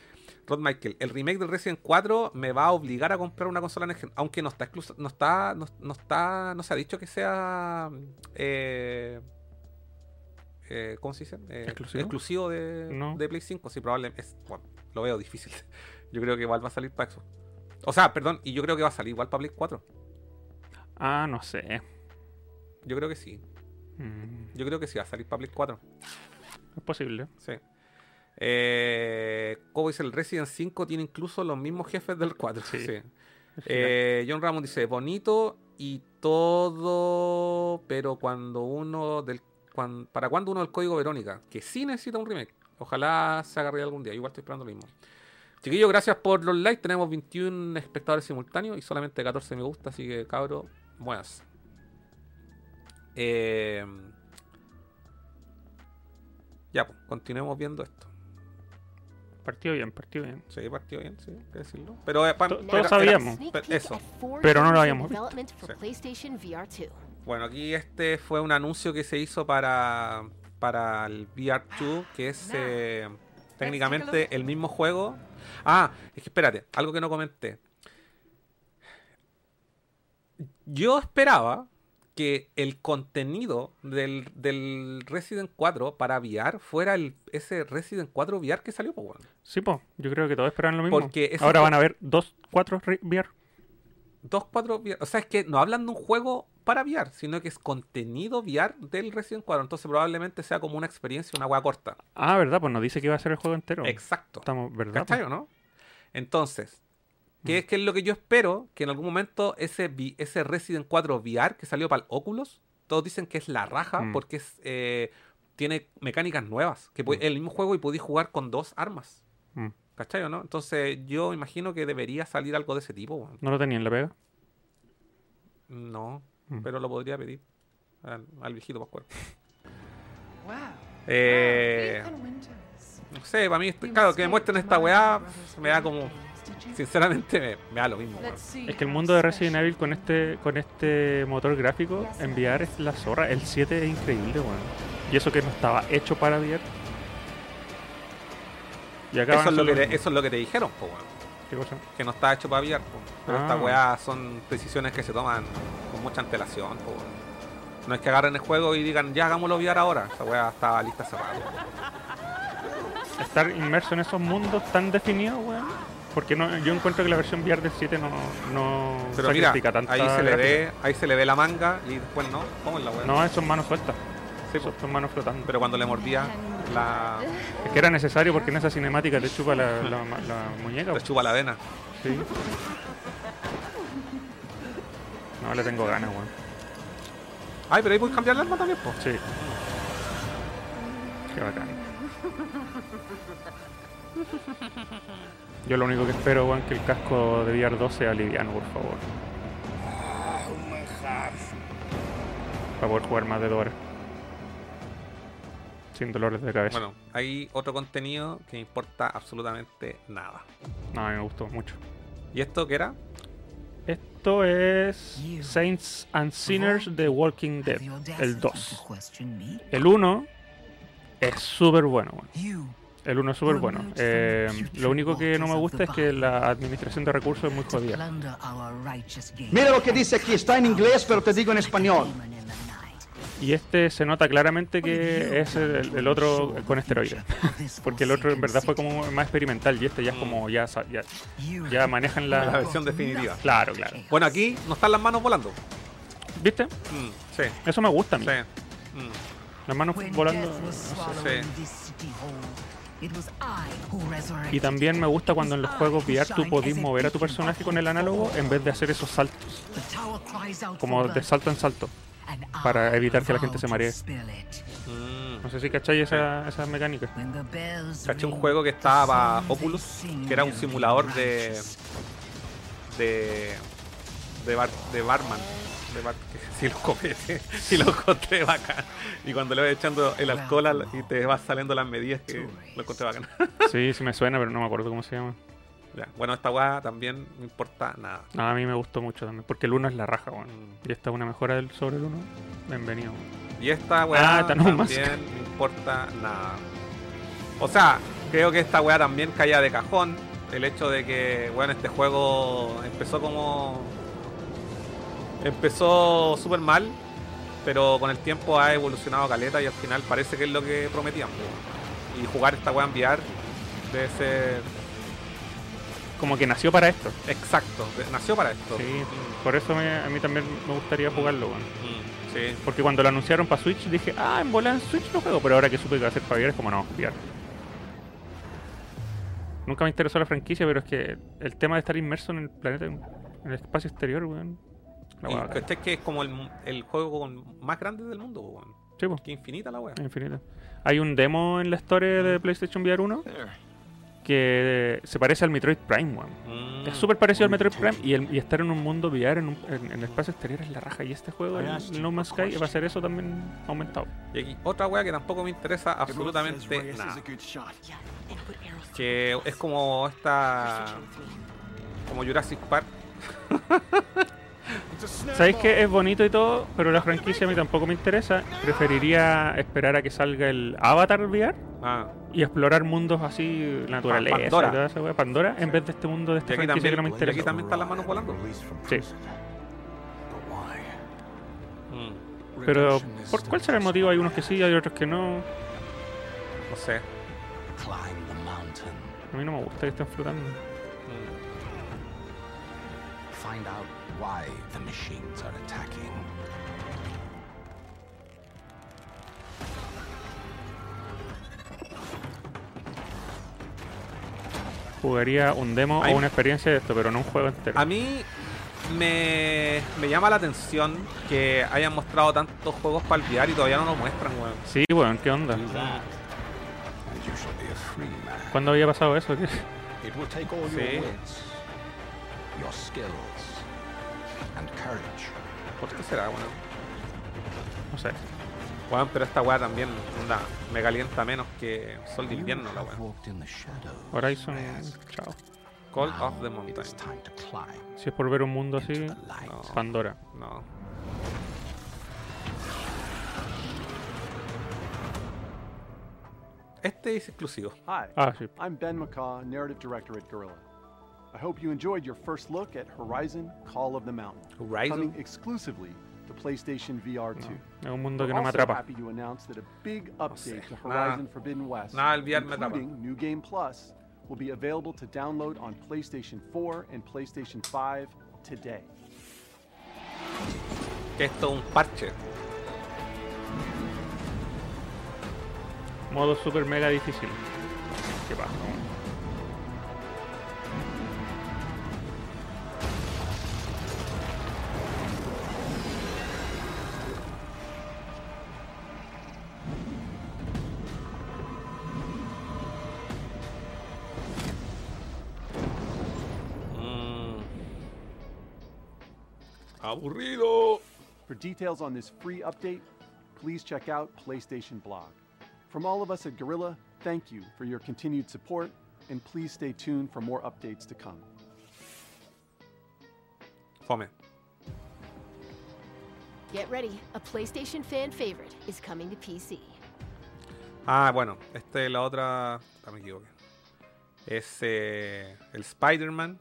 Rod Michael, el remake del Resident 4 me va a obligar a comprar una consola Next Gen, aunque no está no está, no, no está, no se ha dicho que sea eh, eh, ¿cómo se dice? Eh, ¿Exclusivo? exclusivo de, No. de Play 5, sí, probablemente es, bueno, lo veo difícil. Yo creo que igual va a salir para Xbox. O sea, perdón, y yo creo que va a salir igual para Play 4. Ah, no sé. Yo creo que sí. Mm, Yo creo que sí va a salir para Play 4. es posible. Sí. Eh, como dice el Resident 5 tiene incluso los mismos jefes del 4. Sí. sí. Eh, John Ramón dice, bonito y todo, pero cuando uno del para cuando uno del código Verónica, que sí necesita un remake. Ojalá se agarre algún día. Igual estoy esperando lo mismo. Chiquillos, gracias por los likes. Tenemos 21 espectadores simultáneos y solamente 14 me gusta, así que cabro, buenas. Eh, ya, pues, continuemos viendo esto. Partido bien, partido bien. Sí, partió bien, sí, hay que decirlo. Pero eh, todos era- sabíamos. Pero eso. Pero no lo habíamos visto. development for Sí. PlayStation VR 2. Bueno, aquí este fue un anuncio que se hizo para, para el VR2, que es eh, técnicamente el mismo juego. Ah, es que espérate, algo que no comenté. Yo esperaba que el contenido del, del Resident 4 para VR fuera el, ese Resident 4 VR que salió, pues bueno. Sí, pues, yo creo que todos esperan lo mismo. Porque Ahora fue- van a ver dos, cuatro VR. Dos, cuatro VR. O sea, es que no hablan de un juego para VR, sino que es contenido VR del Resident 4. Entonces probablemente sea como una experiencia, una hueá corta. Ah, ¿verdad? Pues nos dice que iba a ser el juego entero. Exacto. Estamos, ¿verdad? ¿Cachai o no? Entonces, ¿qué es, qué es lo que yo espero? Que en algún momento ese, ese Resident 4 VR que salió para el Oculus, todos dicen que es la raja Mm. porque es, eh, tiene mecánicas nuevas. Que Mm. el mismo juego y podéis jugar con dos armas. ¿Cachai o no? Entonces yo imagino que debería salir algo de ese tipo. weón. ¿No lo tenía en la pega? No, Mm. pero lo podría pedir al, al viejito Pascual. Wow. Eh, no sé, para mí, claro, que me muestren esta weá me da como, sinceramente, me, me da lo mismo. see Es que el mundo de Resident Evil con este con este motor gráfico en VR es la zorra. El 7 es increíble, weón. Y eso que no estaba hecho para VR. Y acá Eso es, lo que te, eso es lo que te dijeron, po, weón. ¿Qué cosa? que no está hecho para VR. po. Pero Ah. estas weas son decisiones que se toman con mucha antelación. po, weón. No es que agarren el juego y digan, ya hagámoslo VR ahora. Esa wea estaba lista rato. Estar inmerso en esos mundos tan definidos, weón. Porque no, yo encuentro que la versión VR del 7 no, no Pero mira, tanta ahí se le ve, ahí se le ve la manga y después no. ¿Cómo es la wea? No, eso son manos sueltas. Sí, Eso manos flotando. Pero cuando le mordía la, Es que era necesario porque en esa cinemática te chupa la, la, la muñeca. weón. chupa la vena. Sí. No, le tengo ganas, weón. Ay, pero ahí puedes cambiar el arma también, po. Sí. Qué bacán. Yo lo único que espero, weón, que el casco de VR 2 sea liviano, por favor. Para poder jugar más de dos horas. Sin dolores de cabeza. Bueno, hay otro contenido que importa absolutamente nada. No, a mí me gustó mucho. ¿Y esto qué era? Esto es Saints and Sinners de Walking Dead, el 2. El 1 es súper bueno, weón. El 1 es súper bueno. Eh, lo único que no me gusta es que la administración de recursos es muy jodida. Mira lo que dice aquí, está en inglés, pero te digo en español. Y este se nota claramente que es el, el otro con esteroides. Porque el otro en verdad fue como más experimental y este ya es como ya, ya, ya manejan La la... versión definitiva. Claro, claro. Bueno, aquí no están las manos volando. ¿Viste? Mm, sí, Eso me gusta a mí. sí. Mm. Las manos volando... Y también me gusta cuando en los juegos VR tú podís mover a tu personaje con el análogo en vez de hacer esos saltos. Como de salto en salto. Para evitar que la gente se maree. Mm. No sé si cacháis esa, esa mecánica. Caché un juego que estaba para Oculus, que era un simulador de. de. de, bar, de barman. De bar, que sí lo copete. Y lo encontré bacán. Y cuando le vas echando el alcohol al- y te vas saliendo las medidas, que lo encontré bacán. Sí, sí me suena, pero no me acuerdo cómo se llama. Ya, Bueno, esta weá también no importa nada. No, a mí me gustó mucho también, porque el 1 es la raja, weón. Mm. Y esta es una mejora del, sobre el 1. Bienvenido. Y esta weá Ah, también no importa nada. O sea, creo que esta weá también caía de cajón. El hecho de que, bueno, este juego empezó como. Empezó súper mal, pero con el tiempo ha evolucionado caleta y al final parece que es lo que prometían. Y jugar esta weá en VR debe ser Como que nació para esto. exacto. Nació para esto. Sí, por eso me- a mí también me gustaría jugarlo, weón. Mm, sí. Porque cuando lo anunciaron para Switch dije, ah, en bola en Switch lo juego, pero ahora que supe que iba a ser para VR es como no, VR. Nunca me interesó la franquicia, pero es que el tema de estar inmerso en el planeta, en el espacio exterior, weón. weá bacán. ¿cachai que es como el, el juego más grande del mundo, weón. Sí, po, Que infinita la weá. infinito. Hay un demo en la historia de PlayStation VR 1 que se parece al Metroid Prime, weón. Mm. Es súper parecido al Metroid Prime y, el- y estar en un mundo VR en, un- en- en el espacio exterior es la raja. Y este juego, el, el No Man's Sky, va a ser eso también aumentado. Y aquí, otra wea que tampoco me interesa absolutamente nada. Que es como esta. Como Jurassic Park. Sabéis que es bonito y todo, pero la franquicia a mí tampoco me interesa. Preferiría esperar a que salga el Avatar VR Ah, y explorar mundos así, naturaleza, Pandora. y toda esa wea, Pandora, en vez de este mundo de esta franquicia también, que no me y aquí interesa. también están las manos volando. Sí, Mm, pero ¿por cuál será el motivo? Hay unos que sí, hay otros que no. no sé. A mí no me gusta que estén flotando. Find out why the machines are attacking. Jugaría un demo Ay. o una experiencia de esto, pero no un juego entero. A mí me, me llama la atención que hayan mostrado tantos juegos para el VR y todavía no lo muestran, weón. Sí, weón, ¿qué onda? ¿Cuándo había pasado eso? ¿Qué? It will take all Sí. Your skills, and courage. ¿Por qué será, weón? No sé. Weón, pero esta weá también onda, me calienta menos que Sol de invierno, la weá. Horizon, chao. Call of the Mountain. Si es por ver un mundo así. No. Pandora. No. Este es exclusivo. Hi, Ah, sí. I'm Ben McCaw, Narrative Director at Gorilla. I hope you enjoyed your first look at Horizon Call of the Mountain, Horizon. coming exclusively to PlayStation VR 2. No, Es un mundo que no me atrapa. happy to announce that a big update sé, to Horizon Forbidden West, nada del VR me including New Game Plus, will be available to download on PlayStation 4 and PlayStation 5 today. Que esto es un parche. Modo super mega difícil. ¿Qué pasa? Aburrido. For details on this free update, please check out PlayStation Blog. From all of us at Gorilla, thank you for your continued support, and please stay tuned for more updates to come. Fome. Get ready. A PlayStation fan favorite is coming to PC. Ah, bueno, este la otra. Ah, me equivoqué. Es eh, el Spider-Man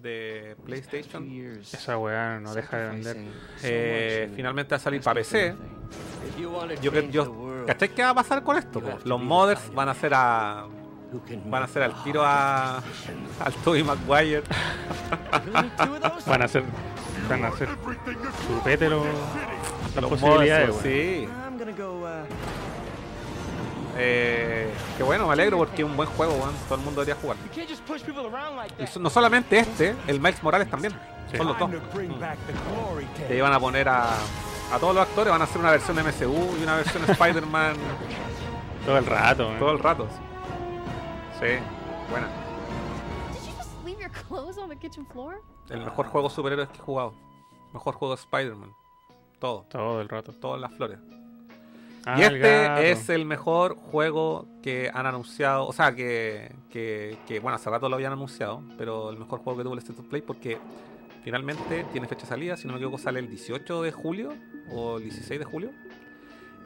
de PlayStation. Esa weá no deja de vender. Eh, finalmente va a salir para PC. Yo, yo, ¿Cachai qué va a pasar con esto? po? Los modders van a hacer a. Van a hacer al tiro a. al Tobey Maguire. Van a hacer. Van a hacer. Chupete los. Las Los posibilidades, modders, sí. Eh, qué bueno, me alegro porque es un buen juego. Todo el mundo debería jugar. Y so- no solamente este, el Miles Morales también. Sí. Son los dos. Mm. Que iban a poner a, a todos los actores, van a hacer una versión MCU y una versión Spider-Man Todo el rato, weón. todo el rato. Sí, buena. Did you just leave your clothes on the kitchen floor? El mejor juego de superhéroes que he jugado. Mejor juego de Spider-Man. Todo, Todo el rato. todas las flores. Ah, y el este es el mejor juego que han anunciado. O sea, que, que, que, bueno, hace rato lo habían anunciado. Pero el mejor juego que tuvo el State of Play porque finalmente tiene fecha de salida. Si no me equivoco, sale el 18 de julio o el 16 de julio.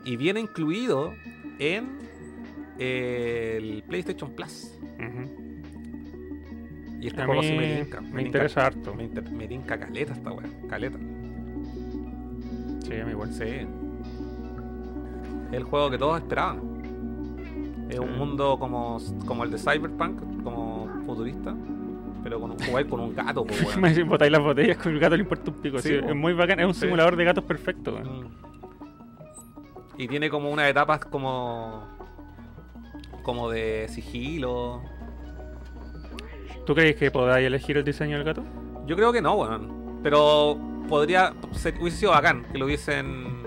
Y viene incluido en el PlayStation Plus. Y este A juego mí sí me tinca. me tinca- interesa harto. Me, me tinca caleta esta weá. Caleta. Sí, a mí igual. Sí. El juego que todos esperaban. Es un mundo como, como el de Cyberpunk, como futurista. Pero con un jugáis con un gato, pues, weón. Me botáis las botellas con el gato le importa un pico. Sí, es muy bacán. Es un Sí. simulador de gatos perfecto. weón. Mm. Y tiene como unas etapas como. como de sigilo. ¿Tú crees que podáis elegir el diseño del gato? Yo creo que no, weón. Pero podría. ser- hubiese sido bacán que lo hubiesen.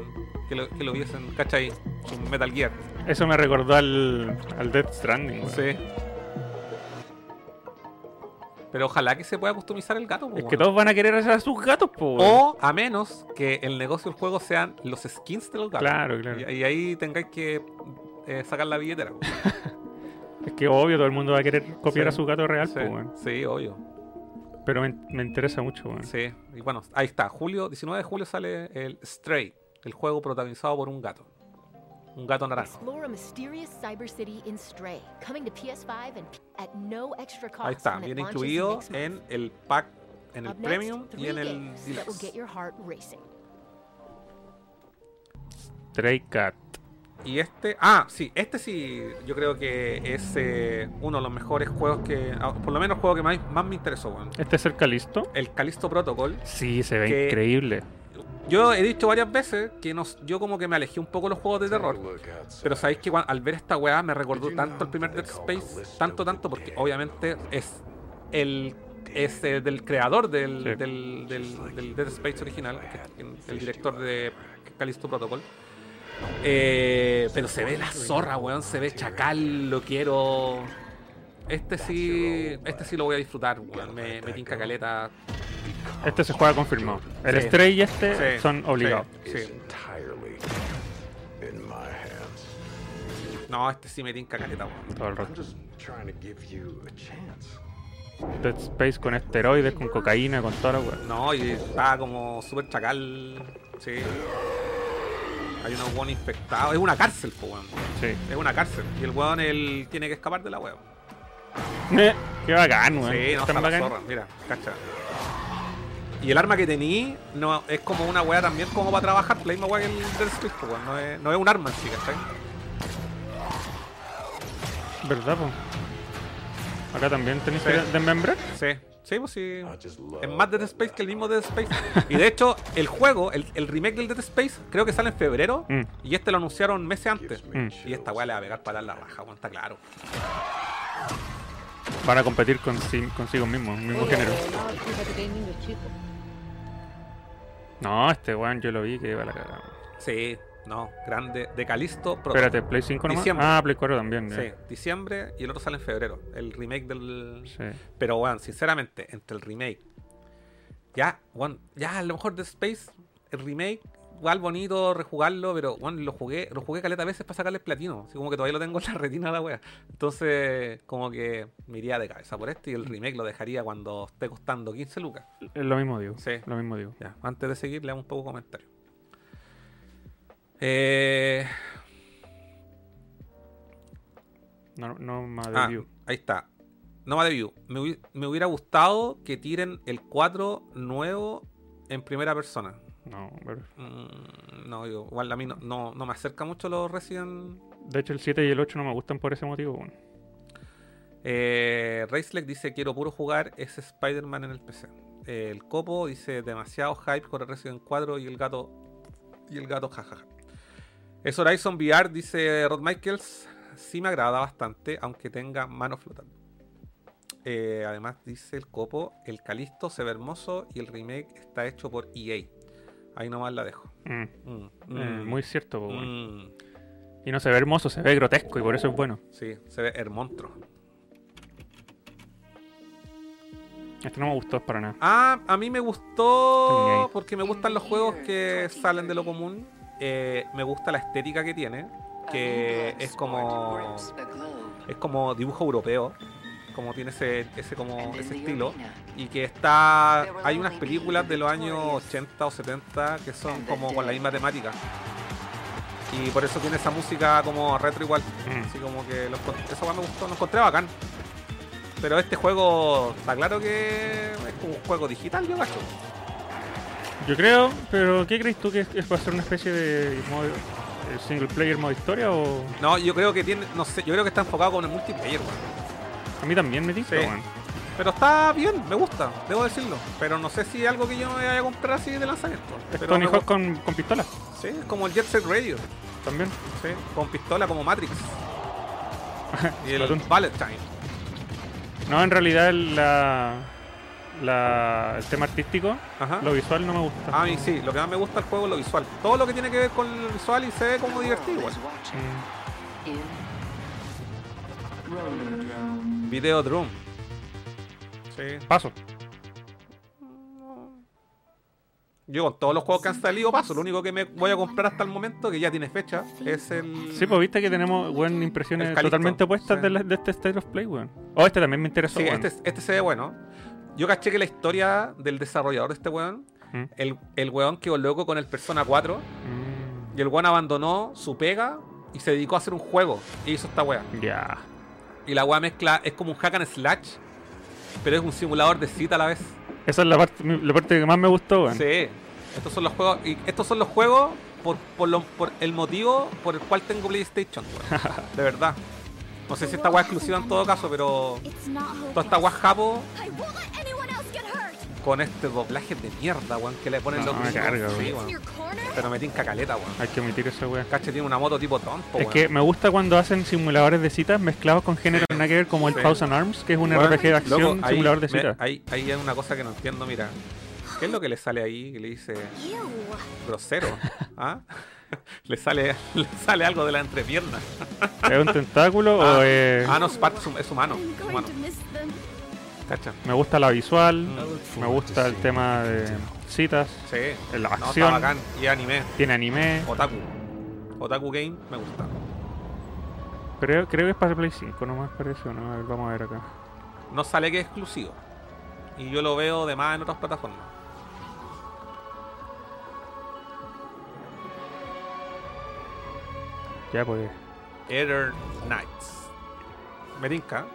que lo, que lo hubiesen, ¿cachai? Un Metal Gear. Eso me recordó al, al Death Stranding. Sí. Pero ojalá que se pueda customizar el gato. po, Es que todos van a querer hacer a sus gatos, po. O a menos que el negocio del juego sean los skins de los gatos. Claro, claro. Y, y ahí tengáis que eh, sacar la billetera. Es que obvio, todo el mundo va a querer copiar Sí. a su gato real, Sí, po, sí, obvio. Pero me, me interesa mucho, weón. Sí. Y bueno, ahí está. Julio, 19 de julio sale el Stray, el juego protagonizado por un gato. Un gato naranja. Explore a mysterious cyber city in Stray, coming to PS5 and at no extra cost. Ahí está, viene incluido en el pack, en el Premium y en el Deluxe. Stray Cat. Y este, ah, sí, este sí, yo creo que es eh, uno de los mejores juegos que, ah, por lo menos el juego que más, más me interesó, weón. ¿Este es el Calisto? El Callisto Protocol. Sí, se ve Que- increíble. Yo he dicho varias veces que nos, yo como que me alejé un poco de los juegos de terror. Pero sabéis que al ver esta weá me recordó tanto el primer Dead Space, tanto, tanto, porque obviamente es el es eh, del creador del, Sí. del, del- del Dead Space original, que- que- el director de Callisto Protocol. Eh, pero se ve la zorra, weón, se ve chacal, lo quiero. Este sí, este sí lo voy a disfrutar, weón. Me, me tinca caleta. Este se juega confirmado. El Sí. Stray y este Sí, son obligados. Sí. No, este sí me tinca caleta, weón. Todo el rato. Dead Space con esteroides, con cocaína, con toda la weá. No, y está como súper chacal. Sí. Hay unos weón infectados. Es una cárcel, po, weón. Sí. Es una cárcel. Y el weón él tiene que escapar de la weón. Eh, Qué bacán, weón. Sí, no, está la zorra. Mira, cacha. Y el arma que tení no, es como una weá también como para trabajar. La misma weá que el Dead Space, po, weón. No es, no es un arma en sí, ¿cachai? ¿Verdad, po? Acá también tenéis Sí. que desmembrar. Sí. Sí, pues sí. Es más Dead Space que el mismo Dead Space. Y de hecho, el juego, el, el remake del Dead Space, creo que sale en febrero. Mm. Y este lo anunciaron meses antes. Mm. Y esta weá le va a pegar para la raja, weón, está claro. Van a competir con, sí- consigo mismos, mismo género. No, este weón yo lo vi que iba a la cagada. Sí, no, grande. De Calisto Pro. Espérate, Play 5 nomás. Diciembre. Ah, Play 4 también. ya. Sí, diciembre y el otro sale en febrero. El remake del. Sí. Pero, weón, sinceramente, entre el remake. Ya, weón, ya a lo mejor de Space, el remake, igual bonito rejugarlo, pero, weón, lo jugué, lo jugué caleta veces para sacarle el platino. Así como que todavía lo tengo en la retina de la wea. Entonces, como que me iría de cabeza por este y el remake lo dejaría cuando esté costando 15 lucas. Es lo mismo digo. Sí. Lo mismo digo. Ya, antes de seguir, leamos un poco comentarios. Eh, No, no más de ah, view. ahí está. No va de view. Me, me hubiera gustado que tiren el 4 nuevo en primera persona. No, pero- Mm, no, yo, igual a mí no, no, no me acerca mucho los Resident. De hecho, el 7 y el 8 no me gustan por ese motivo. weón. Eh, Racelec dice: Quiero puro jugar ese Spider-Man en el PC. Eh, el Copo dice: Demasiado hype con el Resident 4 y el gato. Y el gato, jajaja. Es Horizon VR, dice Rod Michaels. Sí me agrada bastante, aunque tenga manos flotando. Eh, además, dice el Copo: El Calisto se ve hermoso y el remake está hecho por EA. Ahí nomás la dejo. Mm. Mm, Eh, mm, muy cierto, po. Y no se ve hermoso, se ve grotesco y por eso es bueno. Sí, se ve hermontro. Este no me gustó para nada. Ah, a mí me gustó porque me gustan los juegos que salen de lo común. Eh, me gusta la estética que tiene, que es como es como dibujo europeo, como tiene ese ese como ese estilo y que está hay unas películas de los años 80 o 70 que son como con la misma temática. Y por eso tiene esa música como retro igual. Mm. Así como que lo encont- eso me gustó, lo encontré bacán. Pero este juego está claro que es como un juego digital, yo cacho. Yo creo, pero ¿qué crees tú que es, para ser una especie de modo, eh, single player modo historia o No, yo creo que tiene, no sé, yo creo que está enfocado con el multiplayer, weón. A mí también me dice, Sí. Pero está bien, me gusta, debo decirlo. Pero no sé si es algo que yo me vaya a comprar así de lanzamiento. Es Pero Tony Hawk con, con pistola Sí, es como el Jet Set Radio, también. sí, con pistola como Matrix. y el Time. No, en realidad el- la, la- el tema artístico, Ajá. lo visual no me gusta. A mí sí, lo que más me gusta del juego es lo visual. Todo lo que tiene que ver con el visual y se ve como divertido igual. Mm. Video Drum. Sí. Paso. Yo con todos los juegos que han salido paso. Lo único que me voy a comprar hasta el momento, que ya tiene fecha, es el. Sí, pues viste que tenemos buenas impresiones totalmente opuestas sí. de, la- de este State of Play, weón. Oh, este también me interesó, Sí, este, este se ve bueno. Yo caché que la historia del desarrollador de este weón, Mm. el, el weón quedó loco con el Persona 4 Mm, y el weón abandonó su pega y se dedicó a hacer un juego y hizo esta weá. Ya. Y la weá mezcla, es como un hack and slash, pero es un simulador de cita a la vez. Esa es la parte, la parte que más me gustó, weón. Sí, estos son los juegos, y estos son los juegos por, por, lo- por el motivo por el cual tengo PlayStation, weón. De verdad. No sé si esta weá es exclusiva en todo caso, pero toda esta weá japo con este doblaje de mierda, weón, que le ponen No, los carga, Sí. Pero me tinca caleta, weón. Hay que omitir esa weón. Cache tiene una moto tipo trompo, Es que me gusta cuando hacen simuladores de citas mezclados con género nada que ver como el Sí. Pause and Arms, que es un RPG de acción, loco, ahí simulador de me- citas. Ahí, ahí hay una cosa que no entiendo, mira. ¿Qué es lo que le sale ahí? Que le dice grosero. ¿Ah? le sale le sale algo de la entrepierna. ¿Es un tentáculo o Ah, es.? ah, no, es humano. es humano. Cacha. Me gusta la visual, Mm. me gusta el tema de citas, Sí. la No, está acción, bacán. Y anime. tiene anime. Otaku. Otaku Game me gusta. Creo, creo que es para Play 5, no más parece, ¿o ¿no? A ver, vamos a ver acá. No sale que es exclusivo. Y yo lo veo de más en otras plataformas. Ya pues, Ether Knights. Me tinca.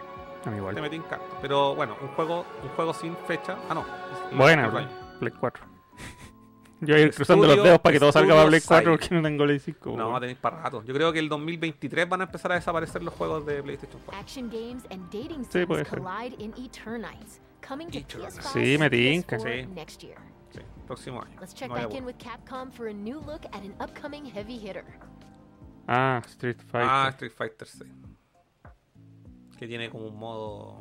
A mí Este igual. me tinca harto. Pero bueno, un juego, un juego sin fecha. Ah, no. Buena, Otro Play. Play 4. Yo voy a ir cruzando los dedos para que todo salga para Play Estudio 4 Side. porque no tengo Play 5. No, weón. tenéis para rato. Yo creo que el 2023 van a empezar a desaparecer los juegos de PlayStation 4. Action games and dating Sí, sims puede ser. collide in Eternites, coming to Eternites. PS5 Sí, me tinca. PS4 Sí. next year. Sí, próximo año. Let's check No back in apuro. with Capcom for a new look at an upcoming heavy hitter. Ah, Street Fighter. Ah, Street Fighter 6. Que tiene como un modo.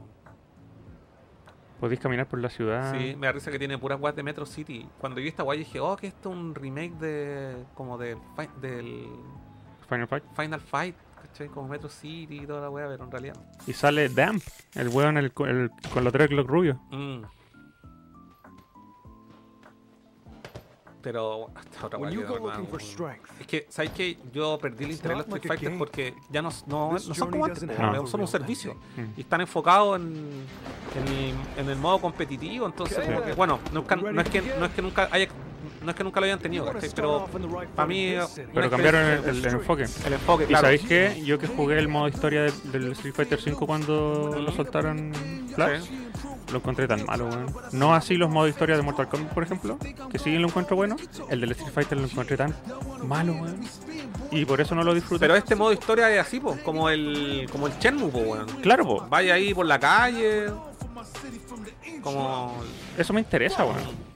Podéis caminar por la ciudad. Sí, me da risa que tiene puras weas de Metro City. Cuando vi esta wea dije, oh, que esto es un remake de. como de. del. Final Fight. Final Fight, ¿cachai? Como Metro City y toda la wea, pero en realidad. Y sale Damp, el weón el, el- con los dreadlock rubios. Mm. Pero hasta que de verdad, weón. Es que, ¿sabes qué? Yo perdí el interés en los Street Fighter porque ya no, no, no son como antes, son un servicio. Mm. Y están enfocados en, en, el, en el modo competitivo, entonces como que, bueno, nunca- no, es que, no es que nunca haya, no es que nunca lo hayan tenido, pero para mí Pero cambiaron el, experiencia- el- el enfoque. el enfoque, ¿Y claro. sabéis qué? Yo que jugué el modo historia del, del Street Fighter 5 cuando lo soltaron Flash, Sí. Lo encontré tan malo, weón. No así los modos historia de Mortal Kombat, por ejemplo, que sí lo encuentro bueno. El del Street Fighter lo encontré tan malo, weón. Y por eso no lo disfruté. Pero este modo historia es así, po, como el como el Shenmue, po, weón. Claro, po, Vaya ahí por la calle, como eso me interesa, weón.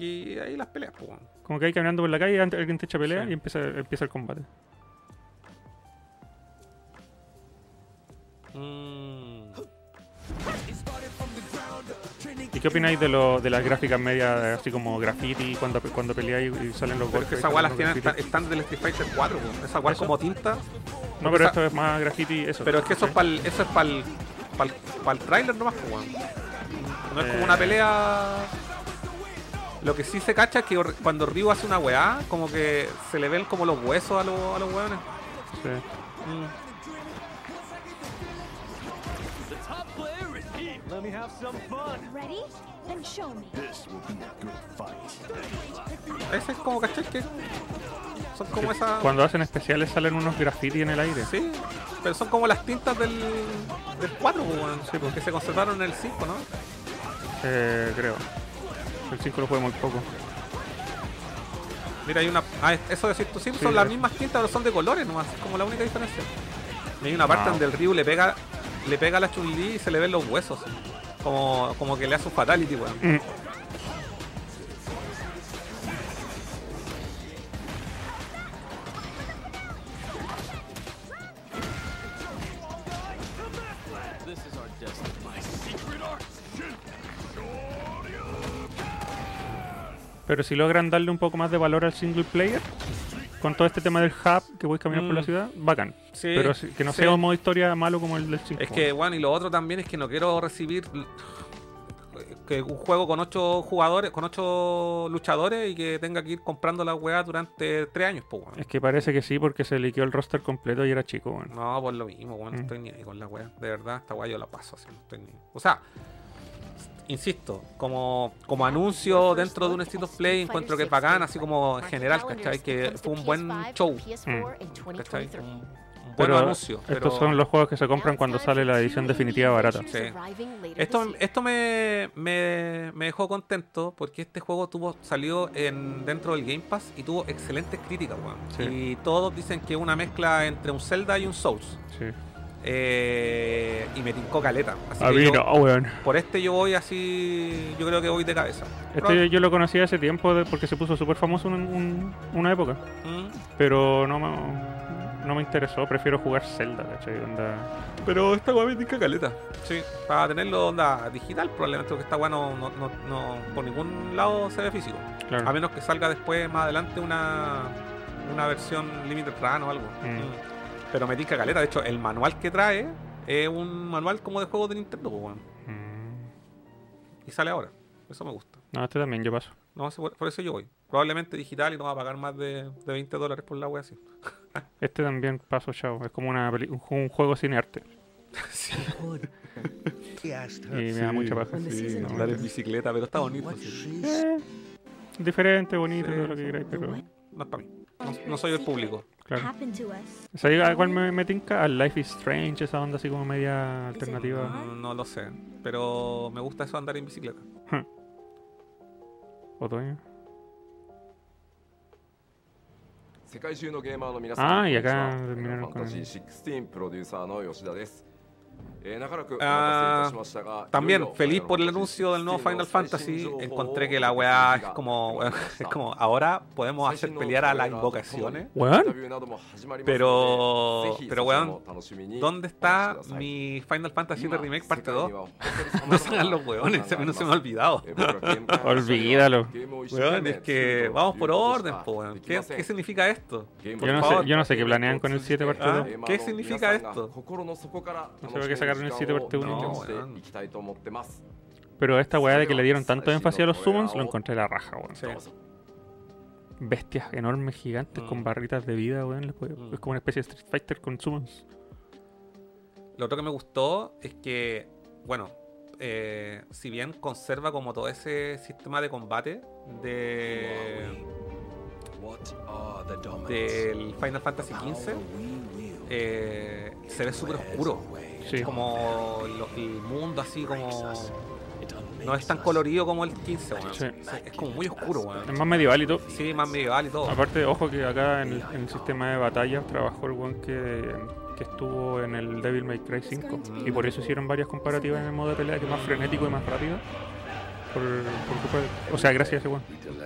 y ahí las peleas, po, weón. Como que hay caminando por la calle, alguien te echa pelea Sí. y empieza, empieza el combate. ¿Y qué opináis de, lo, de las gráficas medias, así como graffiti, cuando, cuando peleáis y salen los golpes? que y esas weas las tienen, están, del Street Fighter 4, po. esa ¿Eso? como tinta. No, pero esa- esto es más graffiti, eso. Pero es que eso es para el, eso es para el, para el, trailer nomás, weón. No es como una Eh. pelea. Lo que sí se cacha es que cuando Ryu hace una weá, como que se le ven como los huesos a, los a los weones. Sí. Mm. Ready? Then show me. Ese es como, ¿cachai? Que son como esas. Cuando hacen especiales salen unos graffiti en el aire. Sí, pero son como las tintas del, del 4, po, weón. Sí, pues. que se conservaron en el 5, ¿no? Eh, creo. El 5 lo jugué muy poco. Mira, hay una. Ah, eso de Sisto Sim Sí, son las mismas tintas, pero son de colores nomás. Es como la única diferencia. Y hay una parte donde el Ryu le pega le pega a la Chun-Li y se le ven los huesos. Como, como que le hace un fatality, weón. Mm. Pero si logran darle un poco más de valor al single player, con todo este tema del hub que voy caminar por la Mm. ciudad, bacán. Sí, Pero que no sí. sea un modo historia malo como el del 5. Es que, bueno, y lo otro también es que no quiero recibir. que un juego con ocho jugadores, con ocho luchadores y que tenga que ir comprando la weá durante tres años, pues. Es que parece que sí, porque se liqueó el roster completo y era chico, weón. No, pues lo mismo, weón. No Mm. estoy ni ahí con la weá. De verdad, esta weá yo la paso así. No estoy ni... O sea, insisto, como, como anuncio dentro de un State of Play, encuentro que es bacán, así como en general, ¿cachai? Que fue un buen show, ¿cachai? Un, un buen Pero anuncio. estos pero- son los juegos que se compran cuando sale la edición definitiva barata. Sí. Esto, esto me, me, me dejó contento porque este juego tuvo salió en, dentro del Game Pass y tuvo excelentes críticas, weón. Sí. Y todos dicen que es una mezcla entre un Zelda y un Souls. Sí. Eh, y me tincó caleta. Así A que mí yo- no, weón. por este yo voy así, yo creo que voy de cabeza. Este yo lo conocí hace tiempo de- porque se puso súper famoso en un- una época. Mm. Pero no me, no me interesó, prefiero jugar Zelda, ¿cachai? Onda... Pero esta weá me tinca caleta. Sí, para tenerlo onda digital probablemente, porque esta weá no, no, no, no- por ningún lado se ve físico. Claro. A menos que salga después, más adelante, una, una versión Limited Run o algo. Mm. Mm. Pero me tinca caleta. De hecho, el manual que trae es un manual como de juegos de Nintendo, pues, weón. Mm. Y sale ahora. Eso me gusta. No, este también yo paso. No, por, eso yo voy. Probablemente digital y no va a pagar más de, de 20 dólares por la wea así. Este también paso, chao. Es como una peli- un, un juego sin arte. Y me da mucha paja. Sí, andar en bicicleta, pero está bonito. sí. Eh, diferente, bonito, Sí, todo lo que queráis, pero No es para mí. No, no soy el público. Claro. Me, tinca? Al Life is Strange, esa onda así como media alternativa. No, lo sé, pero me gusta eso andar en bicicleta. Otoño. Ah, y acá terminaron con el... Ah, también feliz por el anuncio del nuevo Final Fantasy. Encontré que la weá es como, es como ahora podemos hacer pelear a las invocaciones. ¿Weón? Pero, pero weón, ¿dónde está mi Final Fantasy VII Remake parte 2? no son los weones, a mí no se me ha olvidado. Olvídalo. Weón, es que vamos por orden, po, weón. ¿Qué, significa esto? Yo no, sé, yo no sé qué planean con el 7 parte 2. ¿Qué significa esto? No sé por qué sacaron el 7 parte 1. No, weón. Pero esta weá de que le dieron tanto énfasis a los summons lo encontré la raja, weón. Sí. Bestias enormes, gigantes, Mm. con barritas de vida, weón. Mm. Es como una especie de Street Fighter con summons. Lo otro que me gustó es que, bueno, eh, si bien conserva como todo ese sistema de combate de del Final Fantasy XV, eh, se ve súper oscuro. Sí. Como lo- el mundo así como... No es tan colorido como el 15, weón. Sí. Es, es como muy oscuro, weón. Es más medieval y todo. Sí, más medieval y todo. Aparte, ojo que acá en el, en el sistema de batalla trabajó el weón que, que estuvo en el Devil May Cry 5. Y por eso hicieron varias comparativas en el modo de pelea que es más frenético y más rápido. Por, por o sea, gracias a ese weón.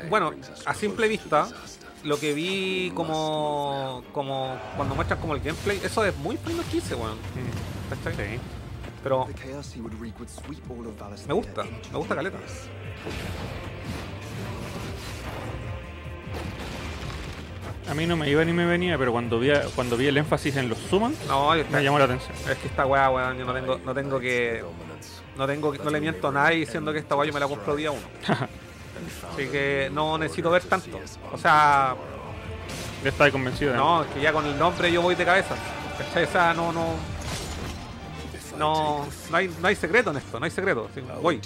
Bueno, a simple vista, lo que vi como, como cuando muestran como el gameplay, eso es muy Final 15, weón. Pero me gusta, me gusta Caleta. A mí no me iba ni me venía, pero cuando vi, a- cuando vi el énfasis en los summons, No, me llamó la atención. es que esta weá, weón, yo no tengo, no tengo que. No tengo que- no le miento a nadie diciendo que esta weá yo me la compro día uno. Así que no necesito ver tanto. O sea, Ya estaba convencido de no, es que ya con el nombre yo voy de cabeza. ¿Cachai? O sea, no, no. No, no hay, no hay secreto en esto, no hay secreto. Sí, voy,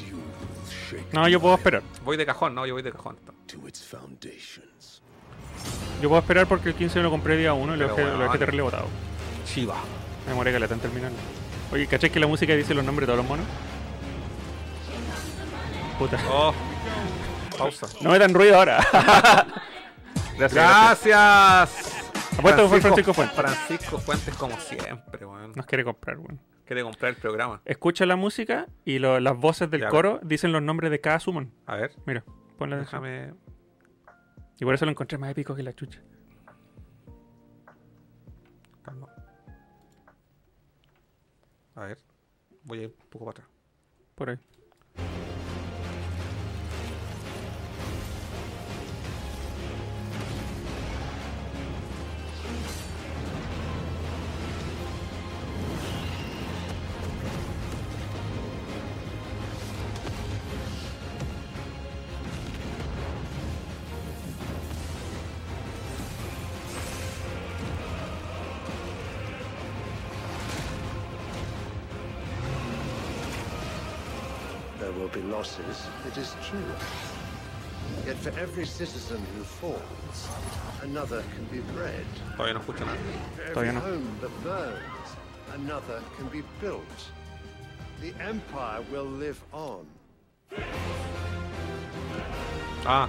No, yo puedo esperar. voy de cajón, no, yo voy de cajón. Yo puedo esperar porque el 15 me lo compré día 1 y lo dejé, lo dejé weón. terrible botado. Chiva. Me demoré caleta en terminarlo. Oye, ¿cachai que la música dice los nombres de todos los monos? Puta. Oh. Pausa. No me dan ruido ahora. gracias. gracias. Apuesto que fue Francisco Fuentes. Francisco Fuentes, como siempre, weón. Nos quiere comprar, weón. Quiere comprar el programa. Escucha la música y lo- las voces del Ya, coro dicen los nombres de cada summon. A ver, Mira, ponle déjame. Y por eso lo encontré más épico que la chucha. Calma. A ver, voy a ir un poco para atrás. Por ahí. Will be losses, it is true. Yet for every citizen who falls, another can be bred. Todavía no escucho nada. For every no. home that burns, another can be built. The Empire will live on. Ah.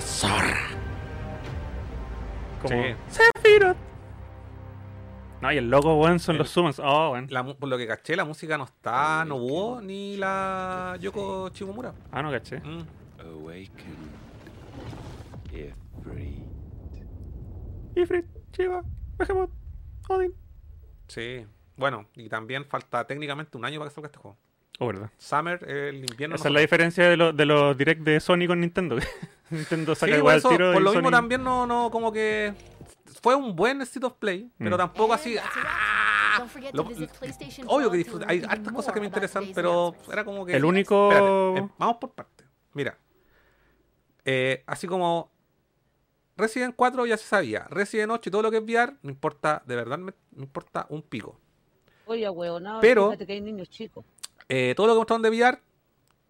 Zorra. Como Sí. Sephiroth. No, y el logo, weón, son los summons. Oh. La por lo que caché, la música no está Nobuo ni la Yoko Shimomura. Ah, no caché. Mm. Awaken, Ifrit. Ifrit, Shiva, Behemoth, Odin. Sí. Bueno, y también falta técnicamente un año para que salga este juego. Oh, verdad. Summer, el invierno. Esa es la diferencia de, los de los direct de Sony con Nintendo. Nintendo saca Sí, igual el eso, tiro por lo mismo Sony- también no, no, como que fue un buen State of Play, pero Mm. tampoco así. ¡ah! Lo- obvio que learn hay hartas cosas que me interesan, pero era como que. El único- Espérate, eh, vamos por partes. Mira. Eh, así como Resident 4 ya se sabía. Resident 8 y todo lo que es VR, no importa, de verdad me, me importa un pico. Oye, huevonao, Pero- fíjate que hay niños chicos. Eh, todo lo que mostraron de VR,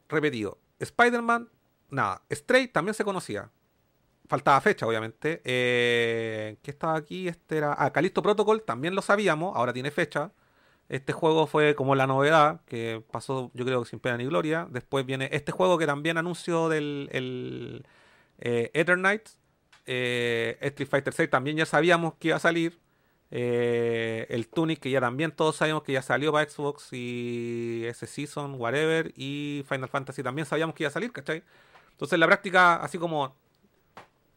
repetido. Spider-Man, nada. Stray también se conocía. Faltaba fecha, obviamente. Eh, ¿Qué estaba aquí? Este era. Ah, Callisto Protocol, también lo sabíamos, ahora tiene fecha. Este juego fue como la novedad, que pasó, yo creo sin pena ni gloria. Después viene este juego que también anunció del el, eh, Eternite. Eh, Street Fighter 6 también ya sabíamos que iba a salir. Eh, el Tunic, que ya también todos sabíamos que ya salió para Xbox y ese Season, whatever. Y Final Fantasy también sabíamos que iba a salir, ¿cachai? Entonces, en la práctica, así como.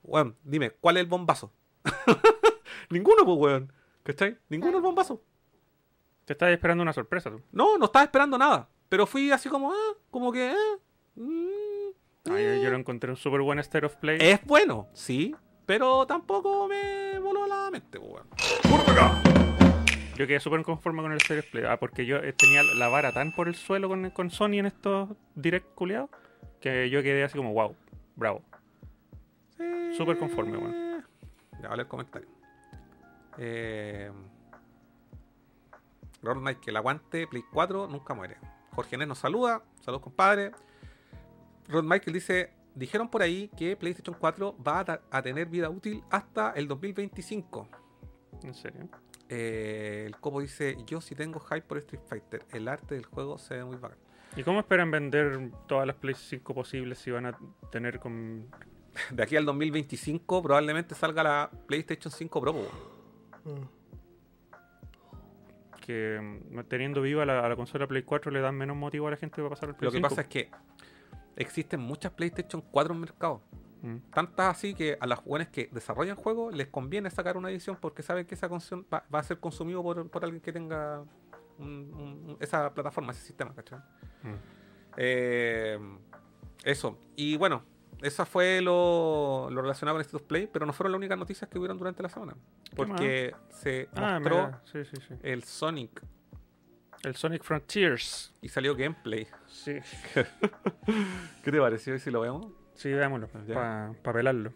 Weón, dime, ¿cuál es el bombazo? Ninguno, pues, weón. ¿Cachai? Ninguno es el bombazo. Te estás esperando una sorpresa tú. No, no estaba esperando nada. Pero fui así como, ah, como que, ah, mm, Ah, yo, yo lo encontré un súper buen State of Play. Es bueno, sí. Pero tampoco me voló la mente, pues, weón. Yo quedé súper conforme con el State of Play. Ah, porque yo eh, tenía la vara tan por el suelo con, con Sony en estos direct culiados que yo quedé así como, wow, bravo. Súper conforme, weón. Ya, vale el comentario. Eh, Lord Knight, que el aguante, Play 4, nunca muere. Jorge Nes nos saluda. Saludos, compadre. Rod Michael dice: Dijeron por ahí que PlayStation 4 va a tener vida útil hasta el 2025. En serio. Eh, el Copo dice: Yo sí tengo hype por Street Fighter. El arte del juego se ve muy bacán. ¿Y cómo esperan vender todas las Play 5 posibles si van a tener con... De aquí al 2025 probablemente salga la PlayStation 5 Pro. weón. que mm, teniendo viva la, a la consola Play 4 le dan menos motivo a la gente para pasar al Play Lo que 5? pasa es que existen muchas PlayStation 4 en el mercado. Mm. Tantas así que a las jóvenes que desarrollan juegos les conviene sacar una edición porque saben que esa canción va, va a ser consumido por, por alguien que tenga un- un- esa plataforma, ese sistema, ¿cachai? Mm. Eh, eso. Y bueno, esa fue lo, lo relacionado con State of Play, pero no fueron las únicas noticias que hubieron durante la semana. Porque se Ah, mostró mira, sí, sí, sí. el Sonic El Sonic Frontiers. y salió gameplay. Sí. ¿Qué te pareció si lo vemos? Sí, veámoslo, para pelarlo.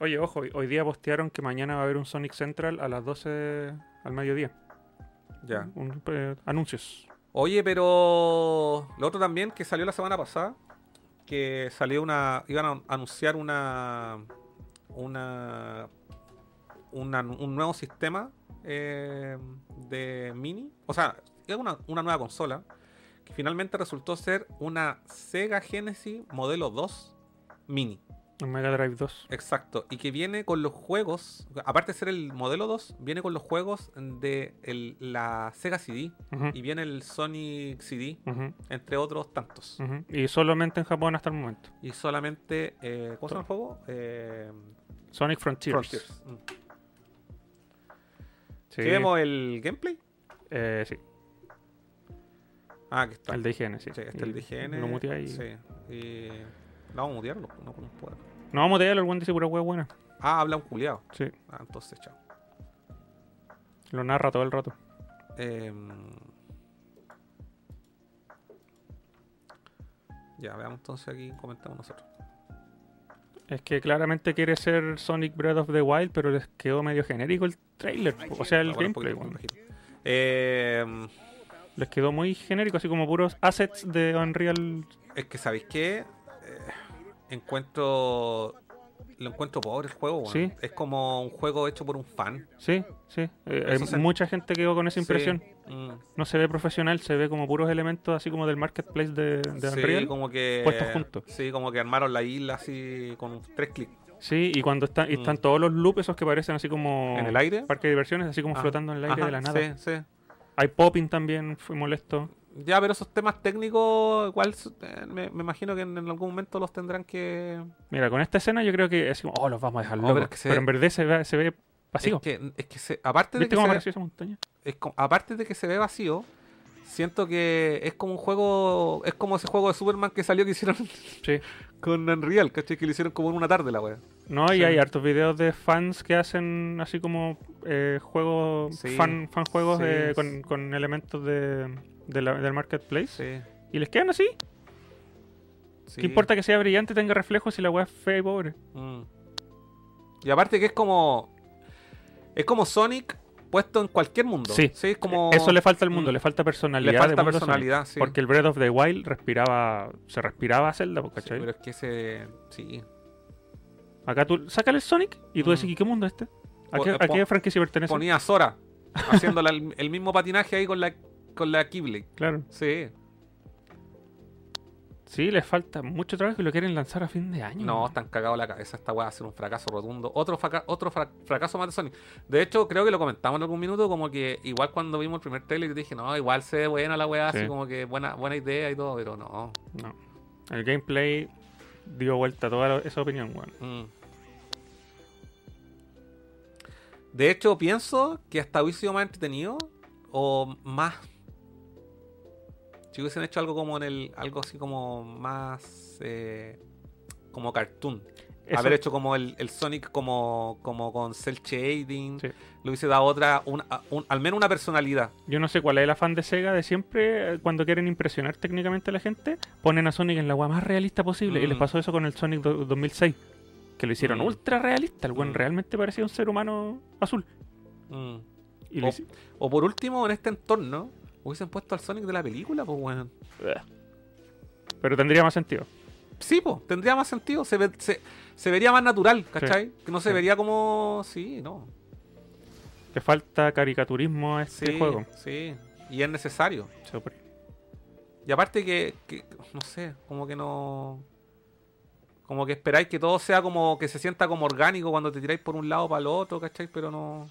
Oye, ojo, hoy- hoy día postearon que mañana va a haber un Sonic Central a las 12 al mediodía. Ya. Un- eh, anuncios. Oye, pero lo otro también que salió la semana pasada, que salió una, iban a anunciar una, una, una- un nuevo sistema eh, de mini, o sea, una, una nueva consola que finalmente resultó ser una Sega Genesis modelo 2 mini. Mega Drive 2. Exacto, y que viene con los juegos, aparte de ser el modelo 2, viene con los juegos de el- la Sega CD Ujú. y viene el Sonic CD, Ujú. entre otros tantos. Ujú. Y solamente en Japón hasta el momento. Y solamente, eh, ¿cómo se llama el juego? Eh, Sonic Frontiers. Frontiers. Mm. Sí. ¿Sí vemos el gameplay? Eh, sí. Ah, aquí está. El de IGN, sí. Sí, este Y el de IGN. Lo muteé ahí. Sí. Y... ¿No vamos a mutearlo? No podemos. No vamos a el buen dice pura hueá buena. Ah, habla un culiado. Sí. Ah, entonces, chao. Lo narra todo el rato. Em, Ya, veamos entonces aquí, comentamos nosotros. Es que claramente quiere ser Sonic Breath of the Wild, pero les quedó medio genérico el trailer, o sea, el Ah, bueno, gameplay. Eh, Les quedó muy genérico, así como puros assets de Unreal. es que, ¿sabéis qué? Eh, encuentro. Lo encuentro pobre el juego. Sí. Es como un juego hecho por un fan. Sí, sí. eh, hay se- mucha gente quedó con esa impresión. Sí. Mm. No se ve profesional, se ve como puros elementos así como del marketplace de, de Sí, Unreal. como que. puestos juntos. Sí, como que armaron la isla así con tres clics. Sí, y cuando están, Mm. están todos los loops esos que parecen así como ¿En el aire? parque de diversiones, así como flotando en el aire Ajá, de la nada. Sí, sí. Hay popping también, fue molesto. Ya, pero esos temas técnicos, igual eh, me, me imagino que en, en algún momento los tendrán que. Mira, con esta escena yo creo que es como, oh, los vamos a dejar Oh, locos. pero pero, es que se ve- en verdad se ve, se ve vacío. Es que, es que se- aparte de ¿Viste que cómo se ve- apareció esa montaña? es co- aparte de que se ve vacío, siento que es como un juego, es como ese juego de Superman que salió que hicieron Sí. con Unreal, ¿cachai? Que lo hicieron como en una tarde la wea. No, y Sí. hay hartos videos de fans que hacen así como eh, juegos, Sí. fan, fan juegos Sí. eh, con, con elementos de, de la- del marketplace. Sí. Y les quedan así. sí. ¿Qué importa que sea brillante, tenga reflejos si la weá es fea y pobre? Mm. Y aparte que es como es como Sonic puesto en cualquier mundo. Sí. es como Eso le falta al mundo, Mm. le falta personalidad. Le falta personalidad, sí. Porque el Breath of the Wild respiraba, se respiraba a Zelda, pues, Sí, ¿cachai? pero es que ese sí. Acá tú sacas el Sonic y tú Mm. decís, ¿y qué mundo es este? ¿A qué, eh, a qué franquicia pertenece? Ponía a Sora haciendo el, el mismo patinaje ahí con la con la Keyblade. Claro. Sí. Sí, les falta mucho trabajo y lo quieren lanzar a fin de año. No, están cagados la cabeza. Esta weá va a ser un fracaso rotundo. Otro, fraca- otro fra- fracaso más de Sonic. De hecho, creo que lo comentamos en algún minuto. Como que igual cuando vimos el primer trailer, dije, no, igual se ve buena la weá. Sí. Así como que buena, buena idea y todo. Pero no. No. El gameplay dio vuelta a toda esa opinión, weón. Mm. De hecho, pienso que hasta hubiese sido más entretenido. O más. Si hubiesen hecho algo como en el. Algo así como más. eh, como cartoon. Eso- Haber hecho como el, el Sonic como, como con cel shading. Sí. Le hubiese dado otra. un- al menos una personalidad. Yo no sé cuál es el afán de Sega de siempre, cuando quieren impresionar técnicamente a la gente, ponen a Sonic en la weá más realista posible. Y les Mm. pasó eso con el Sonic do- 2006, que lo hicieron Mm. ultra realista. El weón Mm. realmente parecía un ser humano azul. Y o por último, en este entorno, hubiesen puesto al Sonic de la película, pues bueno. Pero tendría más sentido. Sí, pues, tendría más sentido. Se, ve- se, se vería más natural, ¿cachai? Que no se Sí. vería como. Sí, no. Le falta caricaturismo a este Sí, juego. sí. Y es necesario. Súper. Y aparte que, que, no sé, como que no... Como que esperáis que todo sea como que se sienta como orgánico cuando te tiráis por un lado para el otro, ¿cachai? Pero no...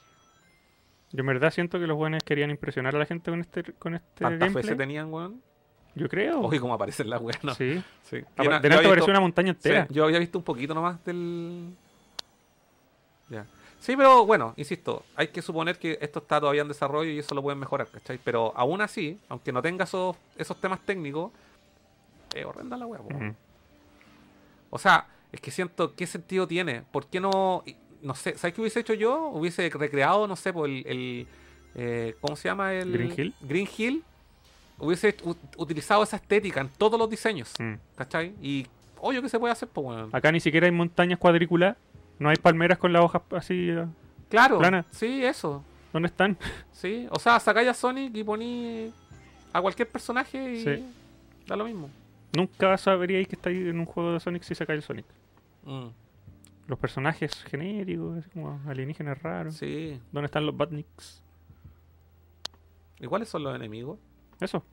Yo en verdad siento que los buenos querían impresionar a la gente con este, con este gameplay. veces tenían, weón. Yo creo. Oye, cómo aparecen las weas, ¿no? Sí. Sí. Apa- pareció visto- una montaña Sí, entera. yo había visto un poquito nomás del... Ya. Sí, pero bueno, insisto, hay que suponer que esto está todavía en desarrollo y eso lo pueden mejorar, ¿cachai? Pero aún así, aunque no tenga esos, esos temas técnicos, es horrenda la wea. Ujú. O sea, es que siento, ¿qué sentido tiene? ¿Por qué no, no sé, ¿sabes qué hubiese hecho yo? Hubiese recreado, no sé, por el, el, eh, ¿cómo se llama? El, Green Hill. Green Hill. Hubiese utilizado esa estética en todos los diseños, Mm. ¿cachai? Y, oye, ¿qué se puede hacer? Pues, bueno. Acá ni siquiera hay montañas cuadrículas. No hay palmeras con las hojas así. eh, Claro, sí, eso. ¿Dónde están? Sí, o sea, sacáis a Sonic y poní a cualquier personaje y Sí. da lo mismo. Nunca sabríais que estáis en un juego de Sonic si sacáis el Sonic. Mm, Los personajes genéricos, así como alienígenas raros. sí. ¿Dónde están los Batniks? ¿Y cuáles son los enemigos? Eso.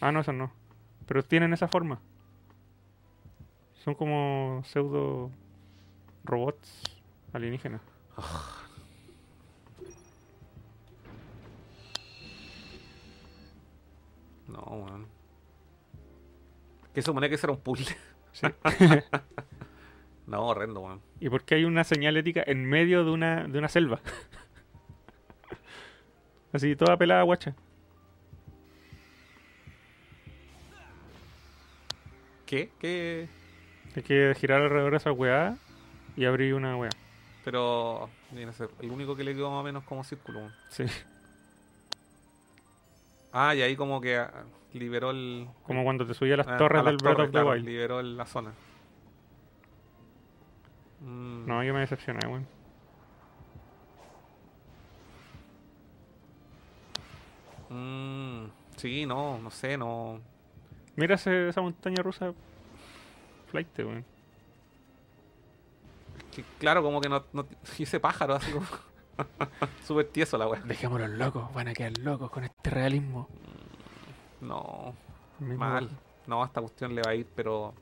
Ah, no, esos no. Pero tienen esa forma. Son como pseudo robots alienígenas. No, weón. Que supone que será un puzzle. Sí. no, horrendo, weón. ¿Y por qué hay una señal ética en medio de una, de una selva? Así, toda pelada guacha. ¿Qué? ¿Qué? Hay que girar alrededor de esa weá y abrir una weá. Pero, viene a ser el único que le quedó más o menos como círculo. weón. Sí. Ah, y ahí como que ah, liberó el... Como cuando te subí a las ah, torres a las del Breath torres, of the claro, Wild. Liberó la zona. Mm, No, yo me decepcioné, weón. mm, sí, no, no sé, no. Mira ese- esa montaña rusa. Flight, weón. que claro, como que no, no ese pájaro así como súper tieso la weá. Dejémoslos locos, van a quedar locos con este realismo. No, Mismo- mal. No, a esta cuestión le va a ir, pero.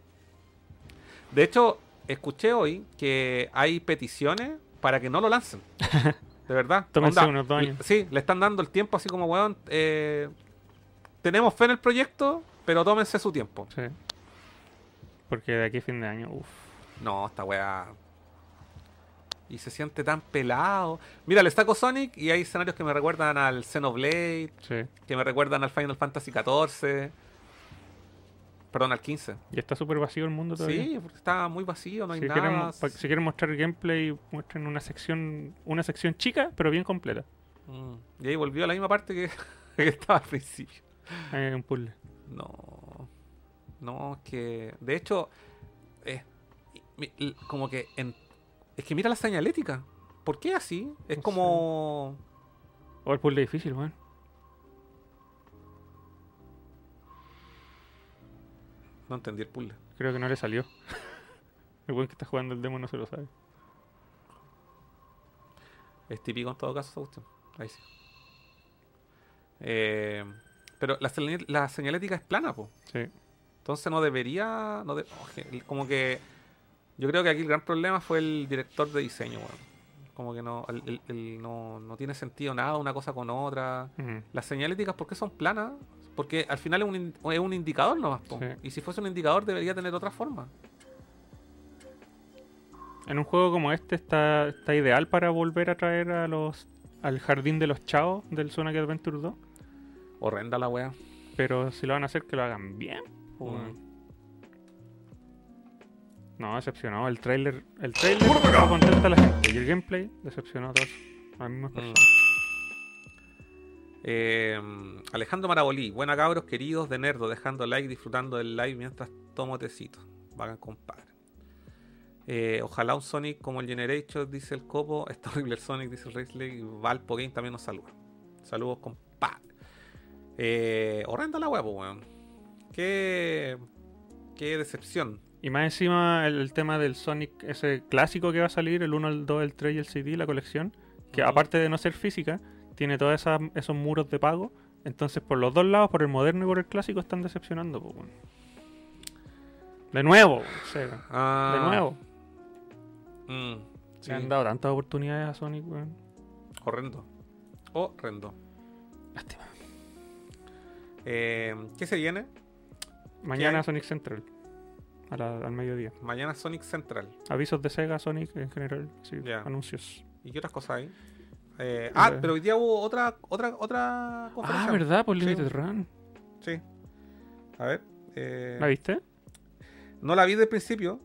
De hecho, escuché hoy que hay peticiones para que no lo lancen. De verdad. Tómense unos dos años. Sí, le están dando el tiempo así como, weón. eh, tenemos fe en el proyecto, pero tómense su tiempo. Sí. Porque de aquí a fin de año, uff. No, esta weá. Y se siente tan pelado. Mira, le saco Sonic y hay escenarios que me recuerdan al Xenoblade, Sí. que me recuerdan al Final Fantasy XIV. Perdón, al 15. Y está súper vacío el mundo todavía. Sí, porque está muy vacío, no hay si, nada. quieren, pa- si quieren mostrar gameplay, muestren una sección una sección chica, pero bien completa. Mm. Y ahí volvió a la misma parte que, que estaba al principio. Hay un puzzle. No. No, es que. De hecho, eh, como que. En, es que mira la señalética. ¿Por qué así? Es No como. O el puzzle difícil, weón. No entendí el puzzle. Creo que no le salió. el weón que está jugando el demo no se lo sabe. Es típico en todo caso esa cuestión. Ahí sí. Eh, pero la, la señalética es plana, po. Sí. Entonces no debería. No de- oje, como que. Yo creo que aquí el gran problema fue el director de diseño, weón. Como que no, el- el- el- no, no tiene sentido nada una cosa con otra. Las señaléticas, ¿por qué son planas? Porque al final es un, in- es un indicador nomás. Sí. Y si fuese un indicador debería tener otra forma. En un juego como este está, está ideal para volver a traer a los al jardín de los chavos del Sonic Adventure 2. Horrenda la wea. Pero si lo van a hacer, que lo hagan bien. Mm. No, decepcionó. El trailer, el trailer contenta a la gente. Y el gameplay decepcionó a todos. A las mismas Mm. Eh, Alejandro Marabolí, buena cabros queridos de Nerdo, dejando like, disfrutando del live mientras tomo tecito. Vagan compadre. Eh, ojalá un Sonic como el Generation, dice el Copo. Está horrible el Sonic, dice el Racing. Y Valpo Game también nos saluda. Saludos, compadre. Eh, horrenda la huevo, weón. Qué, qué decepción. Y más encima el, el tema del Sonic, ese clásico que va a salir, el 1, el 2, el 3 y el CD, la colección, que aparte de no ser física, tiene todos esos muros de pago. Entonces por los dos lados, por el moderno y por el clásico, están decepcionando. De nuevo, Sega. Ah, De nuevo. mm, sí, Le han dado tantas oportunidades a Sonic, weón. horrendo. Horrendo. Lástima. Eh, ¿Qué se viene? Mañana? Sonic Central. a la- al mediodía. Mañana Sonic Central. Avisos de Sega, Sonic en general. Sí, anuncios. ¿Y qué otras cosas hay? Eh, ah, pero hoy día hubo otra, otra, otra Ah, conferencia. ¿verdad? Por Sí. Limited Run. Sí. A ver. eh, ¿La viste? No la vi del principio.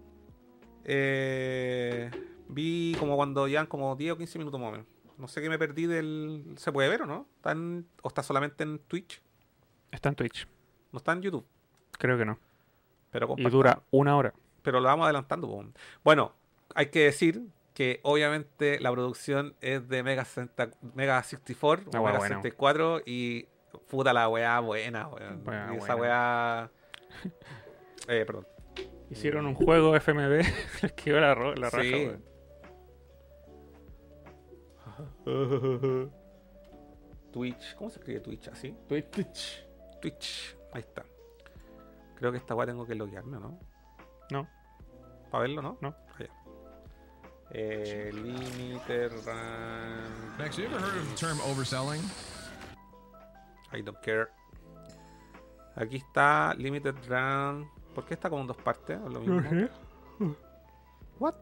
Eh, vi como cuando llevan como 10 o 15 minutos más o menos. No sé qué me perdí del... ¿Se puede ver o no? ¿Está en- ¿O está solamente en Twitch? Está en Twitch. No está en YouTube. Creo que no. Pero Y dura una hora. Pero lo vamos adelantando. Bueno, hay que decir que obviamente la producción es de Mega, 60 Mega 64 La o wea Mega buena. 64 y puta la weá buena, weón. Y esa weá... Eh, perdón. Hicieron un juego FMV. Les quedó la, la raja, Sí. weón. Twitch. ¿Cómo se escribe Twitch? ¿Así? Twitch. Twitch. Ahí está. Creo que esta weá tengo que loguearme, ¿o ¿no? No. ¿Para verlo, no? No. Eh, limiter run. Max, you ever heard of the term overselling? I don't care. Aquí está Limited Run. ¿Por qué está como en dos partes? ¿O lo mismo? No sé. What?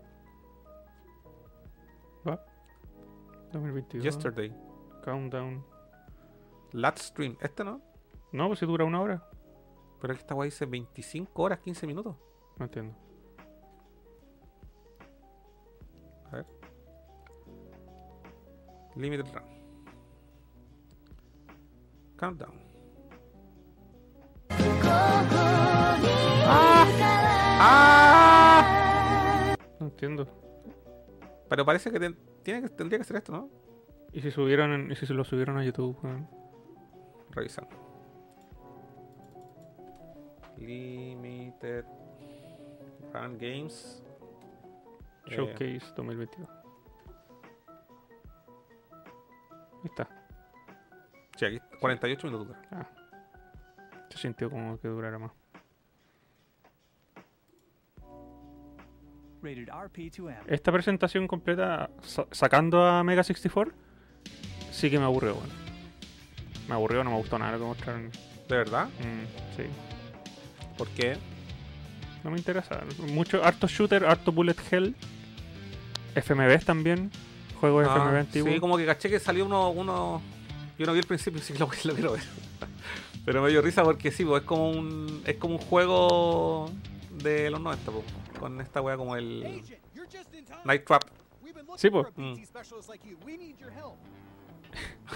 2022. Yesterday. Countdown. Last stream. ¿Este no? No, pues si dura una hora. Pero aquí esta weá dice 25 horas, 15 minutos. No entiendo. Limited Run. Countdown. No entiendo. Pero parece que tiene que, tendría que ser esto, ¿no? ¿Y si subieron en- y si se lo subieron a YouTube, weón? Revisando. Limited Run Games. Eh, Showcase 2022. Ahí está. sí, aquí 48 minutos. dura. Ah. Se sintió como que durara más. Rated RP2M. Esta presentación completa, sa- sacando a Mega 64, sí que me aburrió, weón. Me aburrió, no me gustó nada lo que mostraron. ¿De verdad? Mm, sí. ¿Por qué? No me interesa. Mucho, harto shooter, harto bullet hell. FMVs también. Juegos Ah, FMV antiguos. Sí, como que caché que salió uno, uno. Yo no vi el principio, sí que lo, lo quiero ver. Pero me dio risa porque sí, pues, es como un. Es como un juego de los 90, pues, con esta wea como el. Night Trap. Sí, pues. Mm.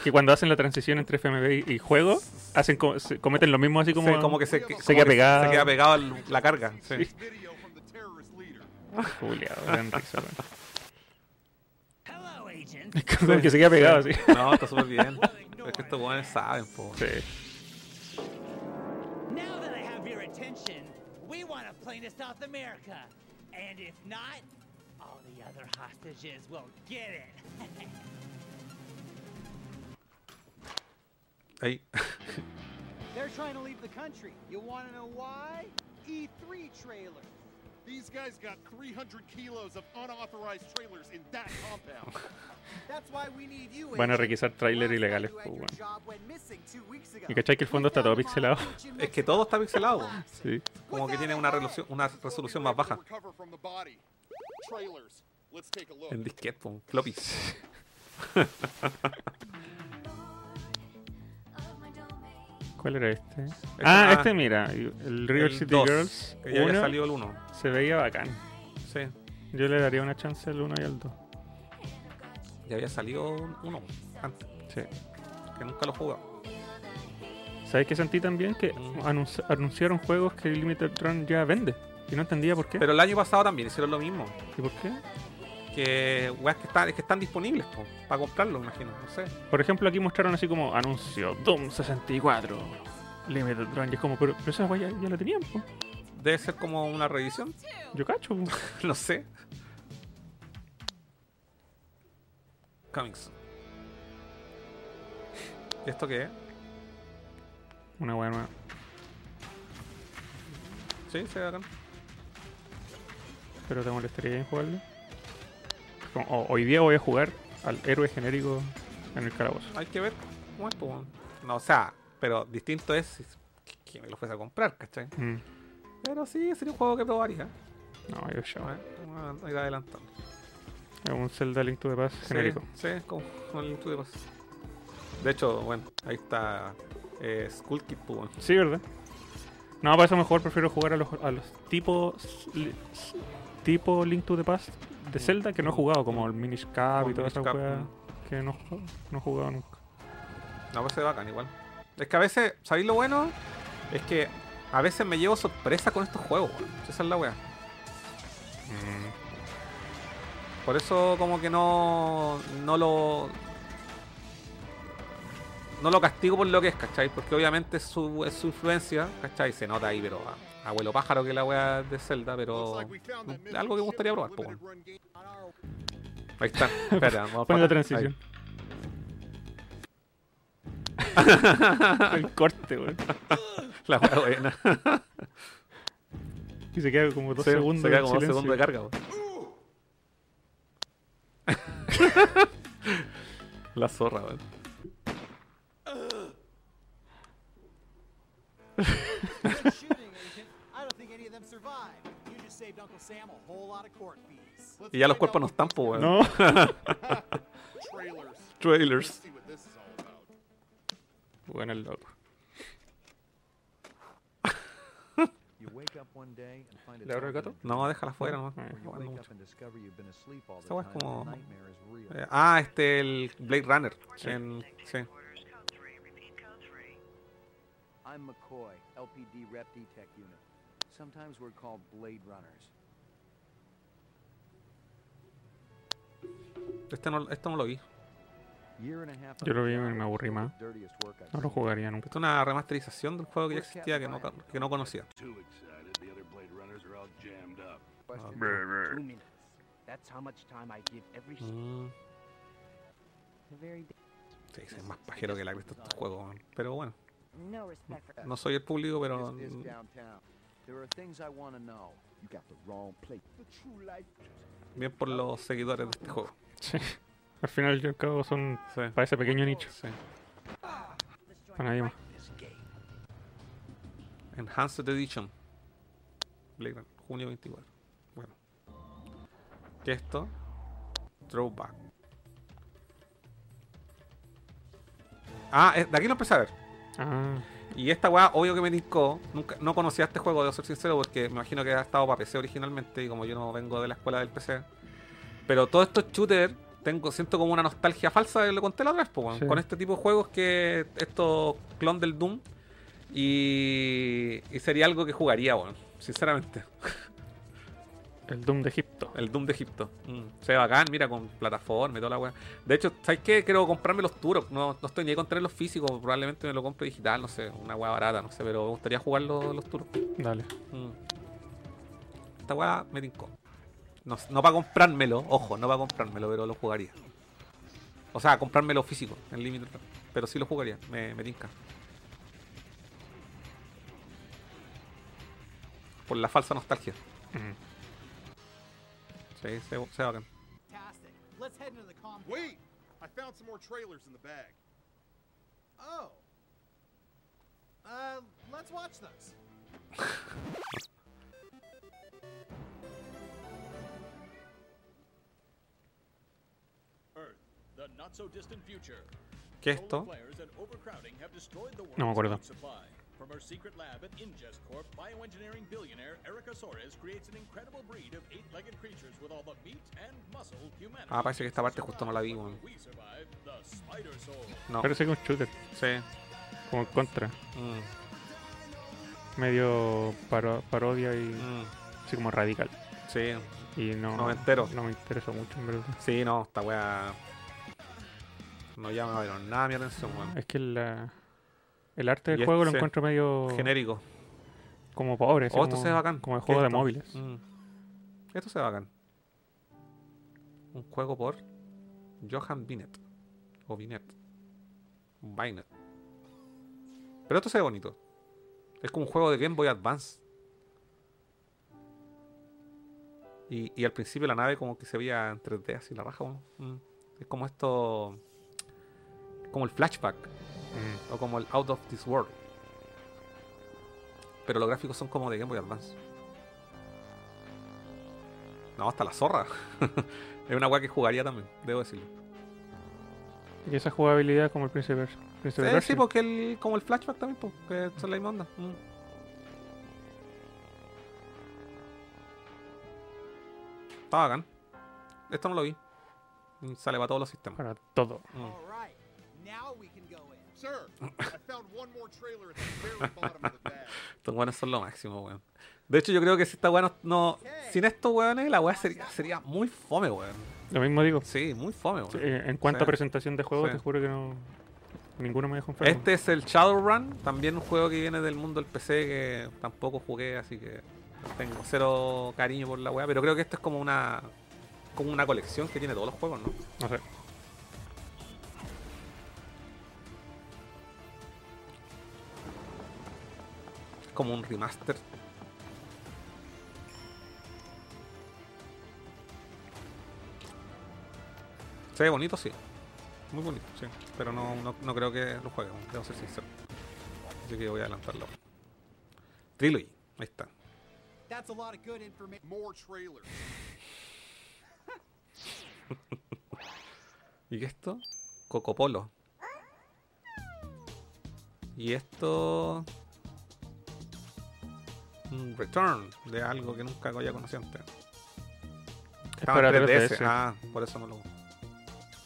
Que cuando hacen la transición entre FMV y, y juego, hacen co- se- cometen lo mismo así como, Sí, como que se, que- se como queda que pegado. Se queda pegado al- la carga. Sí. Juliado, gran risa, weón. Hello, agent. Como que se queda pegado Sí. así. No, está súper bien. Es que estos weones saben, po. Sí. Now that I have your attention, we want a plane to South America. And if not, all the other hostages will get it. Ahí. They're trying to leave the country. You want to know why? E3 trailers. These guys got 300 kilos of unauthorized trailers in that compound. That's why we need you. Van a requisar trailers ilegales, pues, had your weón. job went missing two weeks ago. Y cachai que el fondo está todo pixelado. Es que todo está pixelado. Sí. Como que tiene una resolución, una resolución más baja. Recover from the body. Trailers. Let's take a look. En disquete, po. Floppies. ¿Cuál era este? ah, ah, este mira, el River el City dos, Girls que ya había 1 salido el 1. se veía bacán. Sí. Yo le daría una chance al 1 y al 2. Ya había salido uno antes. Sí. Que nunca lo jugado. ¿Sabes qué sentí también? Que Mm. anunci- anunciaron juegos que Limited Run ya vende. Y no entendía por qué. Pero el año pasado también hicieron lo mismo. ¿Y por qué? Que weas que están, es que están disponibles, po, para comprarlo, imagino. No sé. Por ejemplo, aquí mostraron así como anuncio Doom 64. Limited Run. Y es como, pero, pero esa weá ya, ya la tenían, po. Debe ser como una revisión. Yo cacho, no sé. Comics. ¿Y esto qué es? Una weá nueva. Sí, se acá. Pero te molestaría en jugarlo. Como, "Oh, hoy día voy a jugar al héroe genérico en el calabozo. Hay que ver cómo es, po. No, o sea, pero distinto es que me lo fuese a comprar, ¿cachai? Mm. Pero sí, sería un juego que probaría. No, yo ya. A ver, vamos a ir adelantando. Es un Zelda Link to the Past genérico. Sí, como, el Link to the Past. De hecho, bueno, ahí está eh, Skull Kid, pues. Sí, ¿verdad? No, para eso mejor prefiero jugar a los, a los tipos tipo Link to the Past de Zelda que no he jugado, como el Minish Cap y todas esas mm. que no, no he jugado nunca. No, pues se bacán igual. Es que a veces, ¿sabéis lo bueno? Es que a veces me llevo sorpresa con estos juegos. Esa es la wea. Por eso como que no. no lo. No lo castigo por lo que es, ¿cachai? Porque obviamente es su, es su influencia, ¿cachai? Se nota ahí, pero a- abuelo pájaro que la wea de Zelda, pero. Algo que me gustaría probar, po, weón. Ahí está. Espera, vamos Pon para la transición. el corte, weón. La wea buena. Y se queda como dos segundos. Se queda como dos segundos de carga, weón. La zorra, weón. Y ya los cuerpos no están, pues. No. Trailers. Trailers. Let's see what this is all about. Bueno, el loco. ¿Le abro el gato? No, déjala afuera, no. Weá es como. eh, ah, este, el Blade Runner. Sí. En, sí. I'm McCoy, LPD Rep Detect Unit. Sometimes we're called Blade Runners. Este no, esto no lo vi. Yo lo vi y me aburrí más. No lo jugaría nunca. Esto es una remasterización del juego que ya existía que no, que no conocía. Every Mm, sí, es más pajero que la cresta estos juegos, man. pero bueno. No soy el público, pero This is downtown. There are things I want to know. You got the wrong place. The true life. bien por los seguidores de este juego. Sí. Al final y al cabo son Sí. para ese pequeño nicho. Sí. Para nadie más. Enhanced Edition. Blade Runner, junio 24. Bueno. ¿Qué es esto? Throwback. Ah, es- de aquí lo empecé a ver. Ah, Y esta weá, obvio que me tincó. Nunca, no conocía este juego, debo ser sincero, porque me imagino que ha estado para PC originalmente. Y como yo no vengo de la escuela del PC. Pero todos estos shooters, tengo, siento como una nostalgia falsa, lo conté la otra vez, Sí. con este tipo de juegos que estos clon del Doom. Y, y sería algo que jugaría, weón, sinceramente. el Doom de Egipto. El Doom de Egipto. Mm, se ve bacán, mira, con plataforma y toda la weá. De hecho, ¿sabes qué? Quiero comprarme los Turok. No, no estoy ni con tenerlos físicos. Probablemente me lo compre digital, no sé, una weá barata, no sé, pero me gustaría jugar los, los Turok. Dale. Mm. Esta weá me tincó. No, no para comprármelo, ojo, no para comprármelo, pero lo jugaría. O sea, comprármelo físico, en límite. Pero sí lo jugaría, me, me tinca. Por la falsa nostalgia. Ujú. Sí, se, se bacán. Fantastic. Let's head into the compound. Wait! I found some more trailers in the bag. Oh. Uh, let's watch those. Earth, the not so distant future. ¿Qué es esto? Solar flares and overcrowding have destroyed the No me world's acuerdo. food supply. From her secret lab at Ingest Corp, bioengineering billionaire Erica Soares creates an incredible breed of eight-legged creatures with all the meat and muscle humanity. Ah, parece que esta parte justo no la vi, weón. We survived the Spider Soul. No. Parece que es un shooter. Sí. Como el contra. Mm, Medio paro- parodia y mm, así como radical. sí. Y no, Noventero. no me interesa mucho, en verdad. Sí, no, esta weá. No llama pero nada mi atención, weón. Es que la- el arte del Y juego lo este- encuentro medio Genérico. como pobre. Oh, esto como, se ve bacán. Como ¿Qué juego de esto? móviles. Mm. Esto se ve bacán. Un juego por Johan Binet. O Binet. Binet. Pero esto se ve bonito. Es como un juego de Game Boy Advance. Y, y al principio la nave como que se veía en 3D así la raja. Mm. Es como esto. Como el flashback. Mm. O como el Out of This World. Pero los gráficos son como de Game Boy Advance. No, hasta la zorra. es una weá que jugaría también, debo decirlo. Y esa jugabilidad como el Prince of Persia. Prince of Sí, sí, porque el, como el flashback también, pues, que son la misma onda. Mm. Está bacán. Esto no lo vi. Sale para todos los sistemas. Para todo. Mm. Estos weones son lo máximo, weón. De hecho, yo creo que si esta weá no, no- Sin estos weones, la weá sería, sería muy fome, weón. Lo mismo digo. Sí, muy fome, weón. Sí, eh, en cuanto Sí. a presentación de juegos, Sí. te juro que no. Ninguno me dejó enfermo. Este es el Shadowrun, también un juego que viene del mundo del PC que tampoco jugué, así que tengo cero cariño por la weá, pero creo que esto es como una como una colección que tiene todos los juegos, ¿no? No sé. Como un remaster. Se ve bonito, sí. Muy bonito, sí. Pero no, no, no creo que lo juegue, debo ser sincero. Así que voy a adelantarlo. Trilogy, ahí está. That's a lot of good information. More trailers. ¿Y esto? Cocopolo. Y esto. Un return de algo que nunca había conocido antes. Estaba en para 3DS. 3DS. Ah, por eso no lo,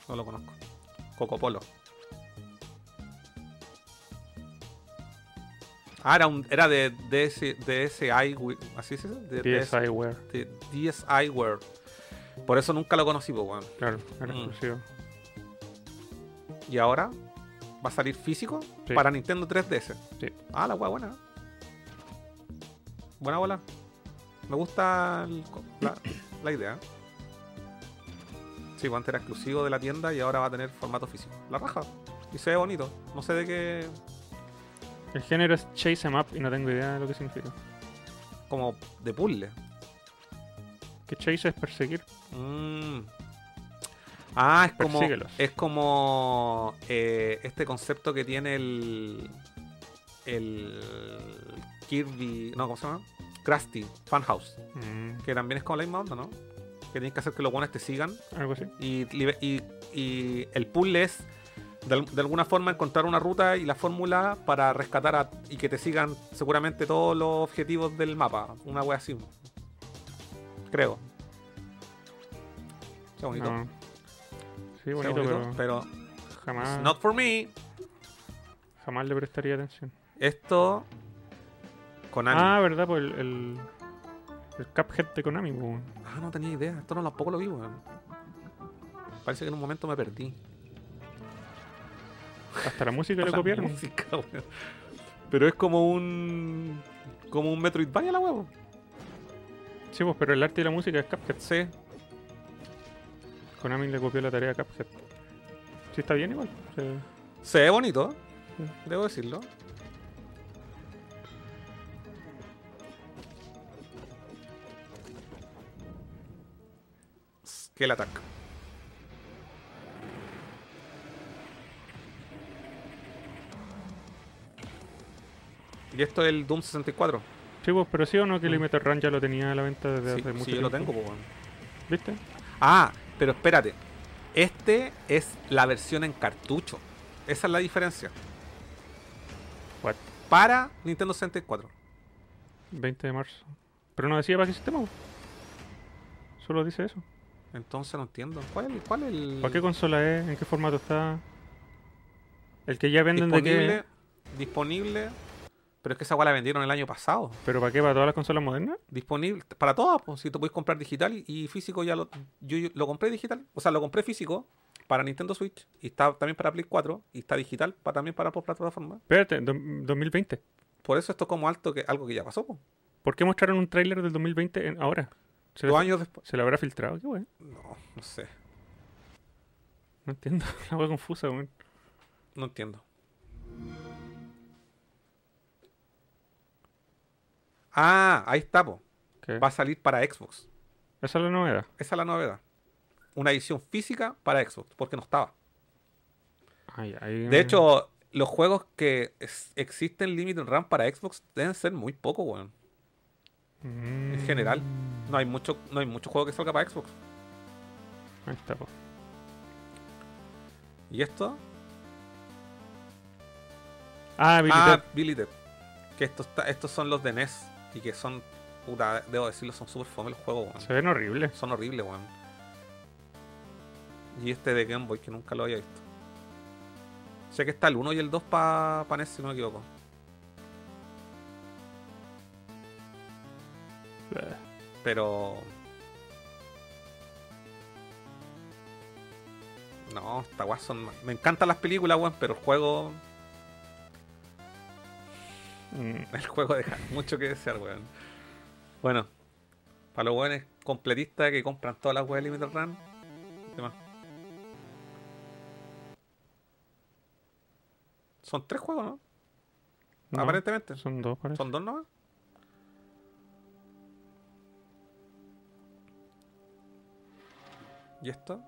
no lo conozco. Cocopolo. Ah, era, un, era de DS, DSi, ¿así se dice? DSiWare. DSiWare. Por eso nunca lo conocí, pues, weón. Claro, era Mm. exclusivo. Y ahora va a salir físico Sí. para Nintendo 3DS. Sí. Ah, la weá buena. Buena bola. Me gusta el la, la idea. Sí, pues antes era exclusivo de la tienda y ahora va a tener formato físico. La raja. Y se ve bonito. No sé de qué. El género es Chase Em Up y no tengo idea de lo que significa. Como de puzzle. Que Chase es perseguir. Mm. Ah, es como. Es como. eh, este concepto que tiene el. El. Kirby. No, ¿cómo se llama? Krusty Funhouse. Mm, Que también es como la misma onda, ¿no? Que tienes que hacer que los buenos te sigan. algo así. Y, y, y el puzzle es. De, al- de alguna forma encontrar una ruta y la fórmula para rescatar a- y que te sigan seguramente todos los objetivos del mapa. Una wea así. Creo. Qué bonito. No. Sí, bonito, bonito, pero, pero jamás, it's not for me. jamás le prestaría atención. Esto Konami. Ah, ¿verdad? Pues el, el, el Cuphead de Konami. pues, weón. Ah, no tenía idea. Esto no tampoco lo vi, weón. Parece que en un momento me perdí. Hasta la música le copiaron. música, weón. Pero es como un. Como un Metroidvania la huevo. Sí, pues, pero el arte y la música es Cuphead. Sí. Konami le copió la tarea a Cuphead. Sí, está bien igual. Sí. Se ve bonito. Debo decirlo. Skill Attack. Y esto es el Doom 64. Sí, pues, pero sí o no que Limited Run ya lo tenía a la venta desde Mm. Sí, hace mucho sí, yo lo tiempo. tengo, pues. ¿Viste? Ah, pero espérate. Este es la versión en cartucho. Esa es la diferencia. What? Para Nintendo 64. 20 de marzo. Pero no decía para qué sistema. Solo dice eso. Entonces no entiendo. ¿Cuál es cuál es el ¿Para qué consola es? ¿En qué formato está? El que ya venden de disponible? qué. Disponible. Pero es que esa weá la vendieron el año pasado. ¿Pero para qué? ¿Para todas las consolas modernas? Disponible para todas, pues. Si tú puedes comprar digital y físico, ya lo. Yo, yo lo compré digital. O sea, lo compré físico para Nintendo Switch. Y está también para Play 4. Y está digital para, también para por plataforma. Espérate, do- 2020. Por eso esto es como alto que algo que ya pasó, pues. ¿Por qué mostraron un tráiler del 2020 en- ahora? ¿Se Dos le- años después. ¿Se lo habrá filtrado? ¿Qué wey? No, no sé. No entiendo. La wea confusa, weón. No entiendo. Ah, ahí está, po. ¿Qué? Va a salir para Xbox. Esa es la novedad. Esa es la novedad. Una edición física para Xbox, porque no estaba. Ay, ay, De hecho, los juegos que existen Limited Run para Xbox deben ser muy pocos, weón. Mm, En general. No hay mucho, no hay mucho juego que salga para Xbox. Ahí está, po. ¿Y esto? Ah, Billy ah. Billy Ted. Que estos, estos son los de NES. Y que son, puta, debo decirlo, son súper fome los juegos, weón. Se ven horribles. Son horribles, weón. Y este de Game Boy, que nunca lo había visto. Sé que está el 1 y el 2 para pa NES, si no me equivoco. Bleh. Pero. No, esta weá son. Me encantan las películas, weón, pero el juego. Mm, El juego deja mucho que desear, weón. Bueno, para los weones completistas que compran todas las weas de Limited Run. ¿qué más? Son tres juegos, ¿no? no, Aparentemente. Son dos, parece. ¿Son dos nomás? Unidentified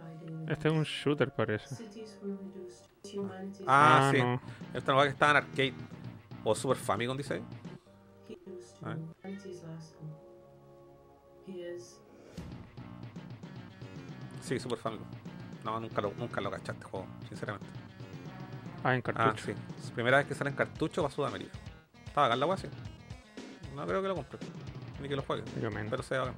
aliens. Este es un shooter, parece. Ah, Ah, sí. no. Esta es una que estaba en arcade. O Super Famicom, dice ahí. Sí, Super Famicom. No, nunca lo, nunca lo cachaste este juego, sinceramente. Ah, en Ah, cartucho. sí. Es Primera vez que sale en cartucho para Sudamérica. Estaba acá en la sí. No creo que lo compre ni que lo jueguen. Pero se hagan.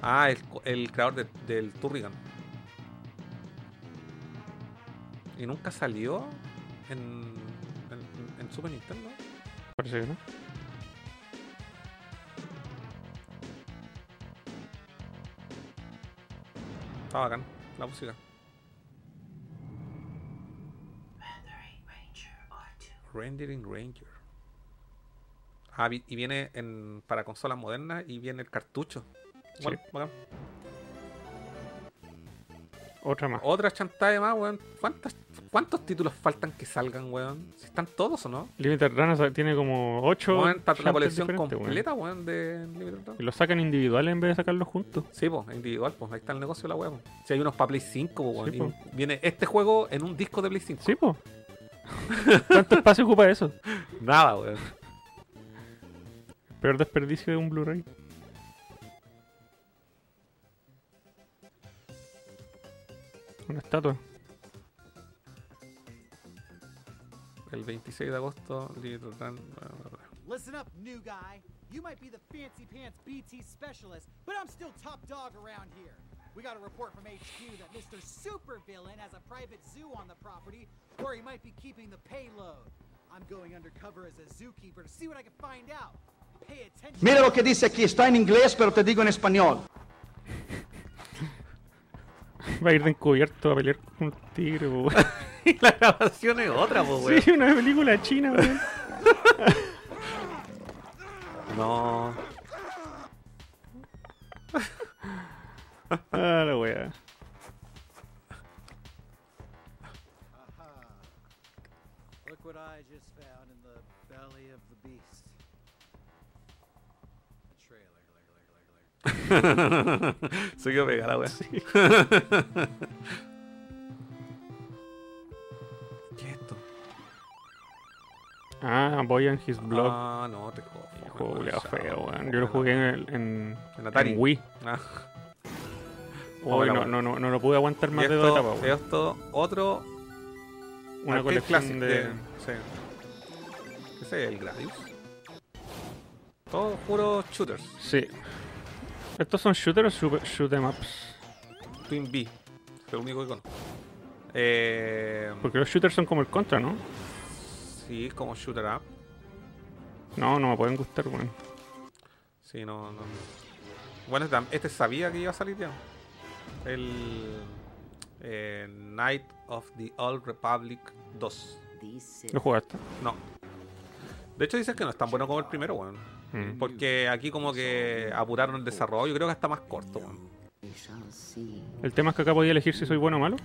Ah, el, el creador de, del Turrican. ¿Y nunca salió en, en, en Super Nintendo? Parece que no. Está bacán la música. Rendering Ranger. Ah, y viene en, para consolas modernas y viene el cartucho. Bueno, bacán. Otra más. Otra chantada más, weón. ¿Cuántas- ¿Cuántos títulos faltan que salgan, weón? Si están todos o no. Limited Run sea, tiene como 8 Weón, está la colección completa, weón, de Limited Run. Y los sacan individuales en vez de sacarlos juntos. Sí, pues, individual, pues ahí está el negocio de la weón. Si hay unos para Play 5, pues, weón, Sí, y viene este juego en un disco de Play 5. Sí, pues. ¿Cuánto espacio ocupa eso? Nada, weón. Peor desperdicio de un Blu-ray. Una estatua. El 26 de agosto. Listen up, new guy. You might be the fancy pants BT specialist, but I'm still top dog around here. We got a report from HQ that Mr. Supervillain has a private zoo on the property where he might be keeping the payload. I'm going undercover as a zookeeper to see what I can find out. Mira lo que dice aquí, está en inglés, pero te digo en español. Va a ir de encubierto a pelear con un tigre, po. Y la grabación es otra, pues, weón. Sí, una película china, weón. No. Ah, la weá. Trailer. Se quedó pegada, weón. ¿Qué es esto? Ah, Boy and His Blood. Ah, no, te jodas. Juego feo, weón. Yo lo jugué en, el- en, En Atari. en Wii. Ah. Uy, no, no, no, no lo pude aguantar más Y de dos esto, etapas, weón. esto, otro. Una colección classic de- Sí. Ese es el Gradius. Todos puros shooters. Sí. ¿Estos son shooters o shoot 'em ups? Twin B. Es el único que conozco. Eh, Porque los shooters son como el contra, ¿no? sí, como shooter up. No, no me pueden gustar, weón. Sí, no, no. Bueno, este, este sabía que iba a salir ya. El eh, Night of the Old Republic 2. ¿Lo jugaste? No. De hecho dicen que no es tan bueno como el primero, weón. Mm. Porque aquí como que apuraron el desarrollo. Creo que está más corto. El tema es que acá podía elegir si soy bueno o malo.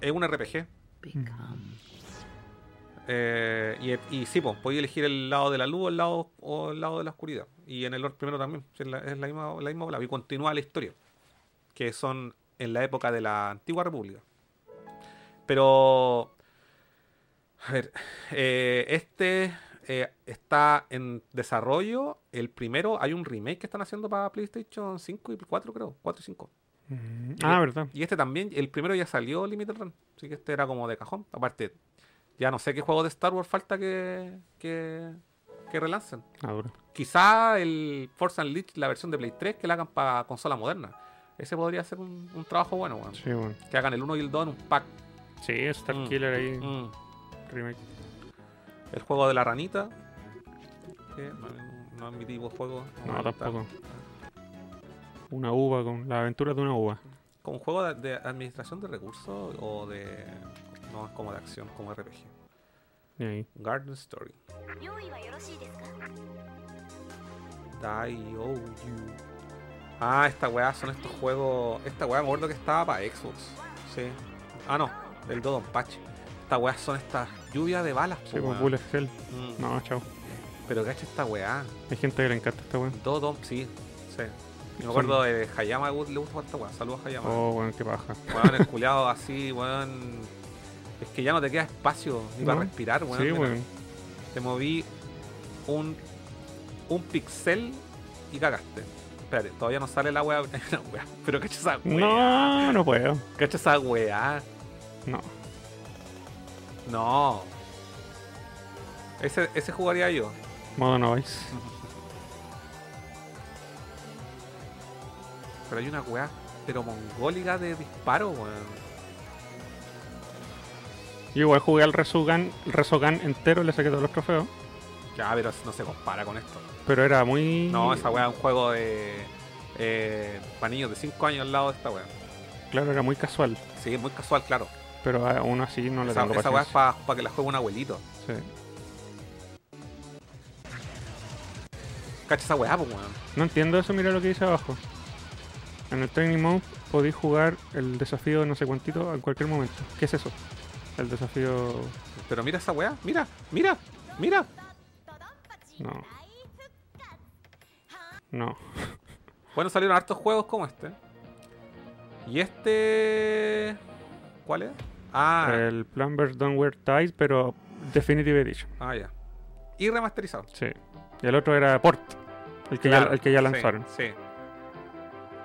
Es un RPG. Eh, y, y sí, pues, podía elegir el lado de la luz o el lado, o el lado de la oscuridad. Y en el otro primero también. Es la, es la misma, la misma bola. Y continúa la historia. Que son en la época de la antigua república. Pero. A ver. eh, este eh, está en desarrollo. El primero, hay un remake que están haciendo para PlayStation 5 y 4, creo. 4 y 5. Mm, Y Ah, e- verdad. Y este también, el primero ya salió Limited Run. Así que este era como de cajón. Aparte, ya no sé qué juego de Star Wars falta que, que, que relancen. Ah, duro. Quizá el Force Unleashed, la versión de Play 3, que la hagan para consola moderna. Ese podría ser un, un trabajo bueno, weón. Sí, weón. Que hagan el 1 y el 2 en un pack. Sí, Star Mm, Killer ahí. mm. Remake. El juego de la ranita. Que no, no es mi tipo de juego. No, gusta. tampoco. Una uva con las aventuras de una uva. ¿Como un juego de, de administración de recursos o de. No, es como de acción, como RPG? Ahí. Garden Story. Die Ah, esta weá son estos juegos. Esta weá me acuerdo que estaba para Xbox. Sí. Ah, no, del Dodon Patch. Esta weá son estas lluvias de balas. Sí, po, pues. Bullet Hell. Mm. No, chao. Pero cacha esta weá. Hay gente que le encanta esta weón. Dodon, sí. Sí. Me acuerdo de Hayama, le gusta esta weá. Saludos a Hayama. Oh, weón, qué paja. Weón, el culiado así, weón. Es que ya no te queda espacio ni para No. respirar, weón. Sí, Mira, weón. Te moví un, un pixel y cagaste. Espérate, todavía no sale la weá. la weá. Pero cacha esa weá. No, no puedo. Cacha esa weá. No. No. Ese, ese jugaría yo. Modo Noise. Pero hay una weá, pero mongólica de disparo, weón. Yo igual jugué al Resogun, el Resogun entero, le saqué todos los trofeos. Ya, pero no se compara con esto. Pero era muy. No, esa weá es un juego de. Eh, para niños de 5 años al lado de esta weá. Claro, era muy casual. Sí, muy casual, claro. Pero aún así no le Esa, tengo esa weá es para que la juegue un abuelito. Sí. Cacha esa weá, pues weón. No entiendo eso, mira lo que dice abajo. En el Training Mode podéis jugar el desafío no sé cuántito en cualquier momento. ¿Qué es eso? El desafío... Pero mira esa weá, mira, mira, mira. No. No. Bueno, salieron hartos juegos como este. Y este. ¿Cuál es? Ah, El Plumbers Don't Wear Ties, pero Definitive Edition. ah, ya. Y remasterizado. Sí. Y el otro era Port. El que, Claro, ya, el que ya lanzaron. Sí.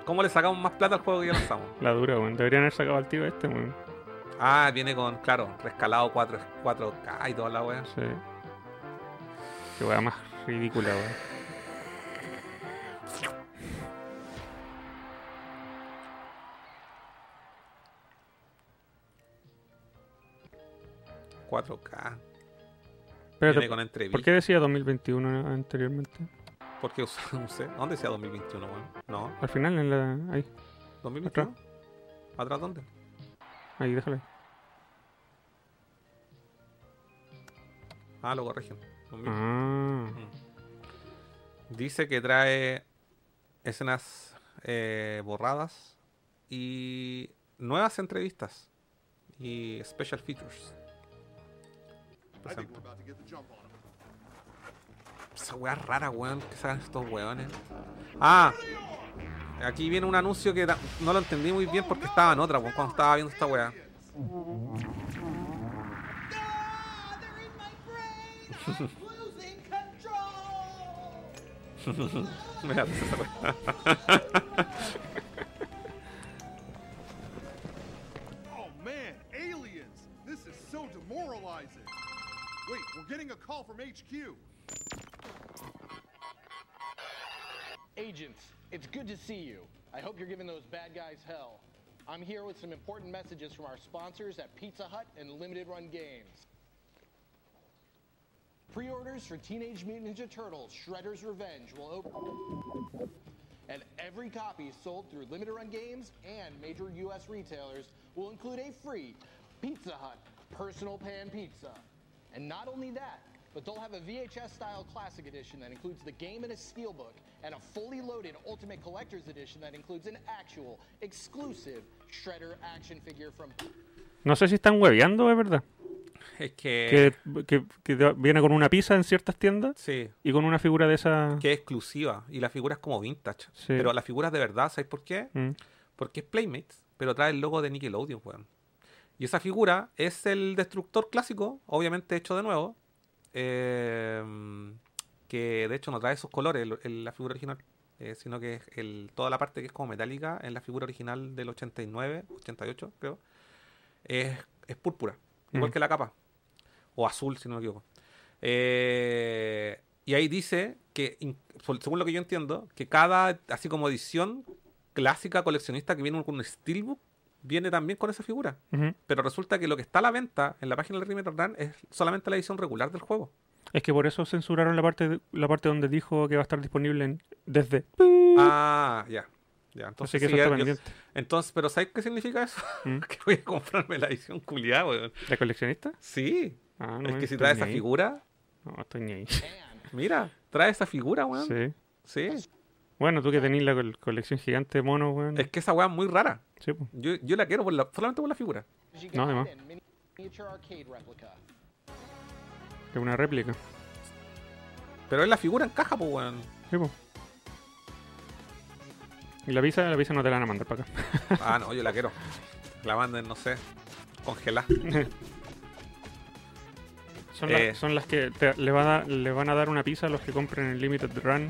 ¿Cómo le sacamos más plata al juego que ya lanzamos? La dura, weón. Deberían haber sacado al tío este, weón. ah, viene con, claro, rescalado 4, 4K y toda la weá. Sí. Qué weá más ridícula, weón. 4K. Espérate, Viene con entrevista. ¿Por qué decía 2021 anteriormente? Porque usé, usé- ¿Dónde decía 2021, weón? No. Al final, en la. Ahí. ¿2021? ¿Atrás dónde? Ahí, déjalo ahí. Ah, lo corrigen. 2000. Ah. Dice que trae escenas eh, borradas y nuevas entrevistas y special features. Esa weá rara, weón, que sacan estos weones. Ah, aquí viene un anuncio que no lo entendí muy bien porque estaba en otra, weón, cuando estaba viendo esta weá. Me da getting a call from HQ. Agents, it's good to see you. I hope you're giving those bad guys hell. I'm here with some important messages from our sponsors at Pizza Hut and Limited Run Games. Pre-orders for Teenage Mutant Ninja Turtles Shredder's Revenge will open and every copy sold through Limited Run Games and major US retailers will include a free Pizza Hut personal pan pizza. And not only that, but they'll have a VHS style classic edition that includes the game and a steelbook, and a fully loaded Ultimate Collector's edition that includes an actual exclusive Shredder action figure from No sé si están hueveando, es verdad. Es que, Que, que, que viene con una pizza en ciertas tiendas sí, y con una figura de esa. que es exclusiva y la figura es como vintage. Sí. Pero la figura es de verdad, ¿sabes por qué? Mm. Porque es Playmates, pero trae el logo de Nickelodeon, weón. Y esa figura es el destructor clásico, obviamente hecho de nuevo. eh, que de hecho no trae esos colores el- el- la figura original. eh, sino que es el, toda la parte que es como metálica en la figura original del 89, 88, creo. Es, es púrpura, igual que la capa. O azul, si no me equivoco. Eh, y ahí dice que, según lo que yo entiendo, que cada, así como edición clásica coleccionista que viene con un steelbook, viene también con esa figura. Pero resulta que lo que está a la venta en la página del Remake Run es solamente la edición regular del juego. Es que por eso censuraron la parte de- la parte donde dijo que va a estar disponible en- desde. Ah, ya. Ya, entonces, que eso sí, está ya- yo- pendiente. entonces, pero ¿sabes qué significa eso? ¿Mm? que voy a comprarme la edición culiada, weón. ¿De coleccionista? Sí. Ah, no es que si trae esa ahí. figura, No, estoy ni ahí. mira, trae esa figura, weón. Sí. Sí. Bueno, tú que tenés la col- colección gigante de monos, weón. Es que esa weá es muy rara. Sí, po. Yo, yo la quiero por la- solamente por la figura. No, además. Es una réplica. Pero es la figura en caja, pues, weón. Sí, po. Y la pizza, la pizza no te la van a mandar para acá. Ah, no, yo la quiero. La manden, no sé, congelada. Son, Eh. las, son las que te- le, van a, dar- le van a dar una pizza a los que compren el Limited Run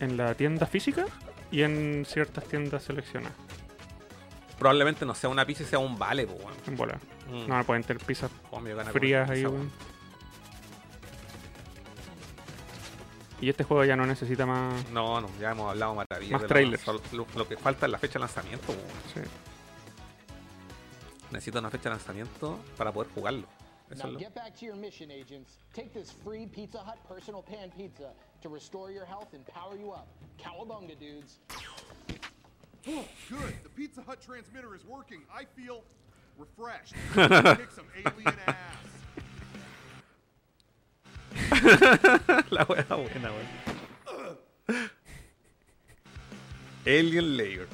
en la tienda física y en ciertas tiendas seleccionadas. Probablemente no sea una pizza y sea un vale, pues, weón. En bola. Mm. No, pueden tener pizzas Oh, frías ahí, weón. Y este juego ya no necesita más. No, no, ya hemos hablado maravillas. Más de trailers. Lo, lo- lo que falta es la fecha de lanzamiento, weón. Sí. Necesito una fecha de lanzamiento para poder jugarlo. Eso Now es lo... get back to your mission, agents. Take this free Pizza Hut personal pan pizza to restore your health and power you up. Cowabunga, dudes. Oh, good. The Pizza Hut transmitter is working. I feel refreshed. Kick some alien ass. La wea buena, weón. Alien Layer.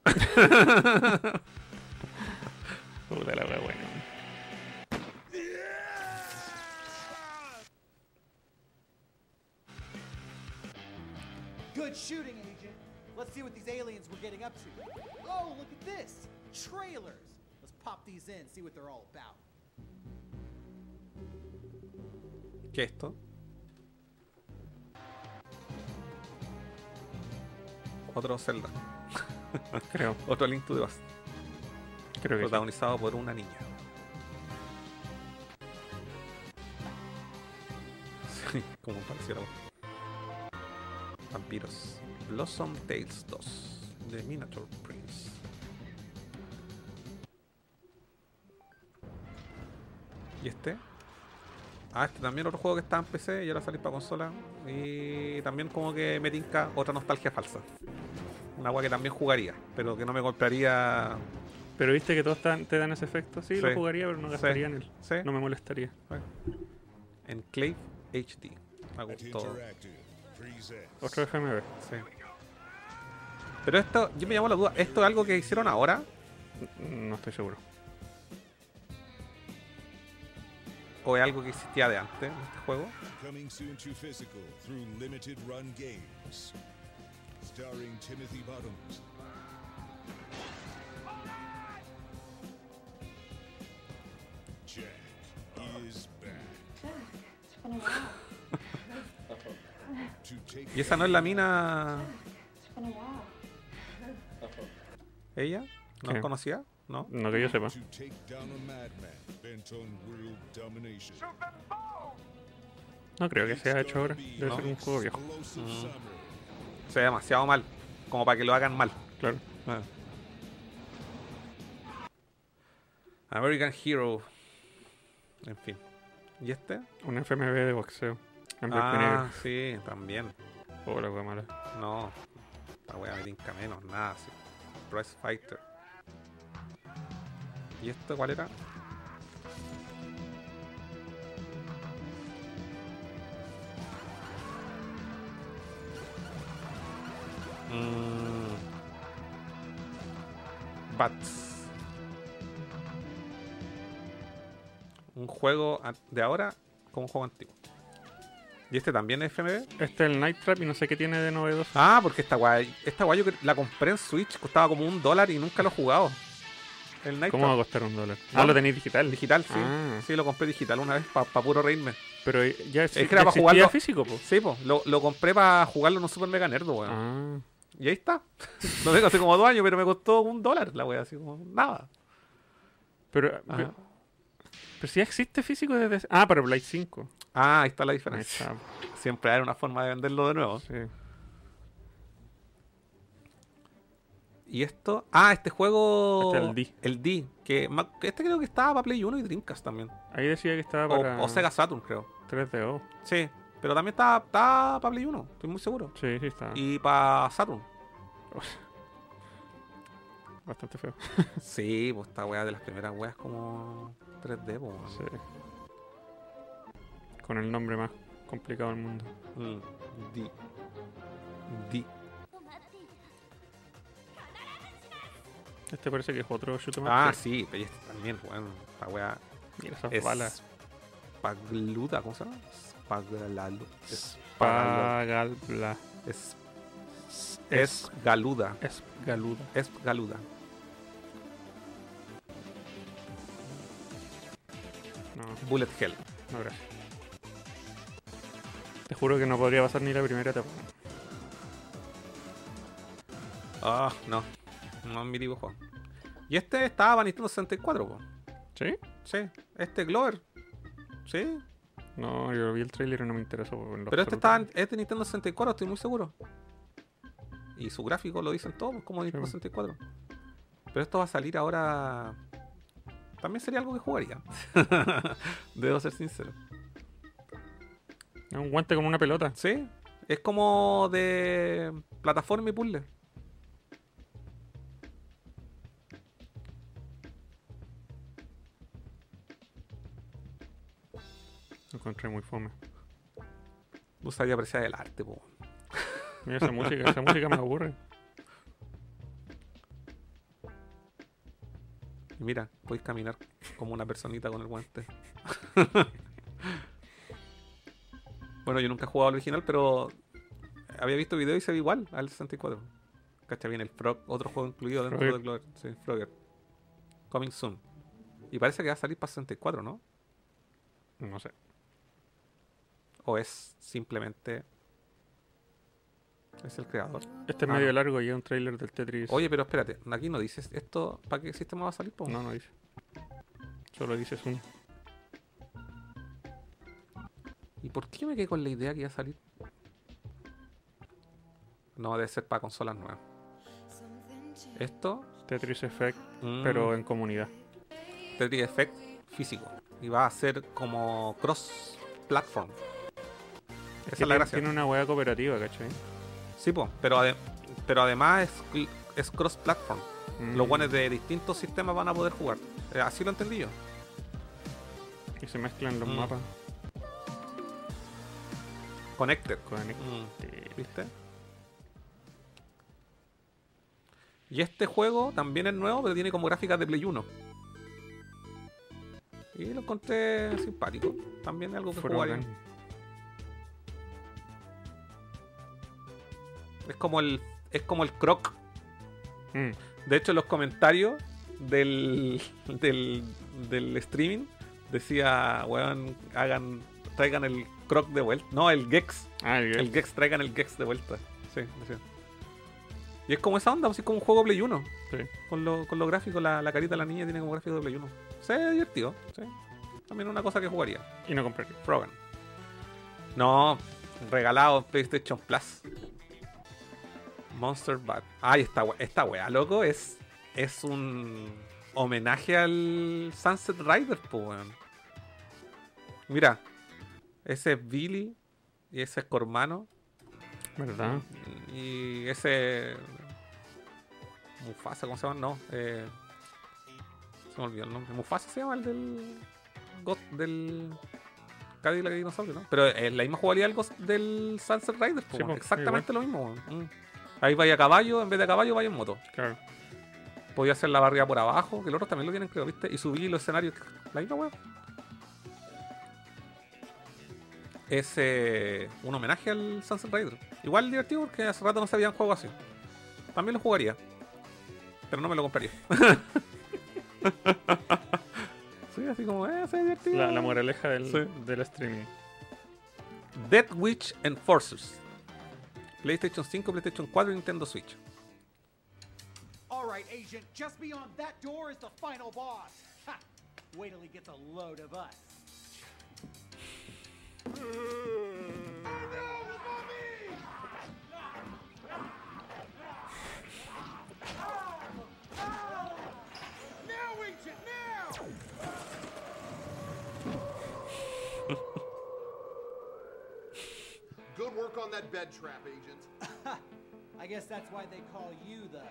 Puta la wea buena. Good shooting, Agent. Let's see what these aliens were getting up to. Oh, look at this! Trailers! Let's pop these in, see what they're all about. ¿Qué es esto? Otro Zelda. Creo. Otro Link to the Past. Creo que sí. Protagonizado por una niña. Sí, como pareciera. Vampiros. Blossom Tales 2. The Minotaur Prince. ¿Y este? Ah, este también otro juego que está en PC y ahora salís para consola. Y también como que me tinca otra nostalgia falsa. Una agua que también jugaría, pero que no me compraría. Pero viste que todos te dan ese efecto. Sí, Sí. lo jugaría, pero no Sí. gastaría en él. Sí. No me molestaría. Enclave HD. Me gustó. Otro FMV. Sí. Pero esto, yo me llamo la duda, ¿esto es algo que hicieron ahora? No estoy seguro. ¿O es algo que existía de antes en este juego? Coming soon to physical through limited run games. Starring Timothy Bottoms. Jack is back. ¿Y esa no es la mina? ¿Ella? ¿No ¿Qué? conocía? ¿No? No que yo sepa. No creo que se haya hecho ahora. Debe No. ser un juego viejo. Summer. Se ve demasiado mal. Como para que lo hagan mal. Claro. Ah. American Hero. En fin. ¿Y este? Un FMV de boxeo. En blanco Ah, sí, también. Oh, la wea mala. No. Esta wea me tinca menos, nada así. Price Fighter. ¿Y esto cuál era? Mm. Bats. Un juego de ahora como un juego antiguo. ¿Y este también es FMV? Este es el Night Trap y no sé qué tiene de novedoso. Ah, porque esta guay, esta guay yo la compré en Switch, costaba como un dólar y nunca lo he jugado. El Night ¿Cómo va a costar un dólar? No. Ah, lo tenéis digital. Digital, sí. Ah. Sí, lo compré digital una vez para puro reírme. Pero ya, Es exi- que era para jugarlo. físico, po. Sí, pues. Lo, lo compré para jugarlo en un Super Mega Nerd, weón. Ah. Y ahí está. Lo tengo hace como dos años, pero me costó un dólar la wea, así como nada. Pero, pero si ya existe físico desde... Ah, para Play 5. Ah, ahí está la diferencia. está. Siempre hay una forma de venderlo de nuevo. Sí. Y esto. Ah, este juego. Este es el D. El D. Que, este creo que estaba para Play 1 y Dreamcast también. Ahí decía que estaba O, para o Sega Saturn, creo. 3DO. Sí. Pero también estaba, estaba para Play 1, estoy muy seguro. Sí, sí está. Y para Saturn. Bastante feo. Sí, pues esta wea de las primeras weas como 3D, pues. weón. Sí. Con el nombre más complicado del mundo. Mm, D. D. Este parece que es otro shoot up. Ah, sí, pero este también, weón. Esta wea. Mira esas es balas. Spagluda, ¿cómo se llama? Spaglalu. Spaglalu. Pagalbla. Es. Es galuda. Es galuda. Es galuda. No, Bullet Hell. no, gracias. Te juro que no podría pasar ni la primera etapa. Ah, no. No es mi juego. Y este estaba para Nintendo 64, po. ¿Sí? Sí. Este Glover. Sí. No, yo vi el trailer y no me interesó. Pero este estaba en- es de Nintendo 64, estoy muy seguro. Y su gráfico lo dicen todos, como Nintendo Sí. 64. Pero esto va a salir ahora. También sería algo que jugaría. Debo ser sincero. Es un guante con una pelota. Sí, es como de plataforma y puzzle. Lo encontré muy fome. Vos sabías apreciar el arte, po. Mira esa música, esa música me aburre. Y mira, podéis caminar como una personita con el guante. bueno, yo nunca he jugado al original, pero había visto video y se ve igual al 64. Cacha bien el Frog, otro juego incluido dentro Frogger. del Glover. Sí, Frogger. Coming soon. Y parece que va a salir para 64, ¿no? No sé. O es simplemente. Es el creador. Este es Ah, medio no. largo y es un trailer del Tetris. Oye, pero espérate, aquí no dices esto, ¿para qué sistema va a salir? po? No, no dice. Solo dice Zoom. ¿Y por qué me quedé con la idea que iba a salir? No, debe ser para consolas nuevas. Esto, Tetris Effect, Mm. pero en comunidad. Tetris Effect físico. Y va a ser como cross-platform. Esa Es la gracia. tiene una hueá cooperativa, ¿cachai? Sí, po, pero, ade- pero además es, cross-platform. Mm. Los guanes de distintos sistemas van a poder jugar. Eh, así lo entendí yo. Y se mezclan los Mm. mapas. Connected. Connected. Mm, ¿Viste? Y este juego también es nuevo, pero tiene como gráficas de Play 1. Y lo encontré simpático. También es algo que jugaría. Es como el. Es como el croc. Mm. De hecho, en los comentarios del, del, del streaming decía, weón, hagan, traigan el croc de vuelta. No, el Gex. Ah, el Gex. El Gex, traigan el Gex de vuelta. Sí, decía. Y es como esa onda, así como un juego Play 1. Sí. Con lo, con los gráficos, la, la carita de la niña tiene como gráfico de Play 1. Se ve divertido, sí. También una cosa que jugaría. Y no compraría. Frogan. No, regalado PlayStation Plus. Monster Bad. Ay, esta, esta weá, loco, es, es un homenaje al Sunset Rider, po, weón. Mira, ese es Billy y ese es Cormano. ¿Verdad? Y ese. Mufasa, ¿cómo se llama? No, eh, se me olvidó el nombre. Mufasa se llama el del. Ghost- del. Cadillac Dinosaurio, ¿no? Pero es la misma jugabilidad del, Ghost- del Sunset Rider, po, Sí, exactamente lo mismo. weón. Mm. Ahí vaya a caballo, en vez de a caballo vaya en moto. Claro. Podía hacer la barriga por abajo, que los otros también lo tienen, creo, ¿viste? Y subir los escenarios. La misma weón. Es eh, un homenaje al Sunset Rider. Igual divertido porque hace rato no se habían juego así. También lo jugaría. Pero no me lo compraría. sí, así como, eh, se ve divertido. La, la moraleja del, Sí. del streaming. Dead Witch Enforcers. PlayStation 5, PlayStation 4 y Nintendo Switch. All right, Agent, just beyond that door is the final boss. Ha! Wait till he gets a load of us. Work on that bed trap, Agent. I guess that's why they call you the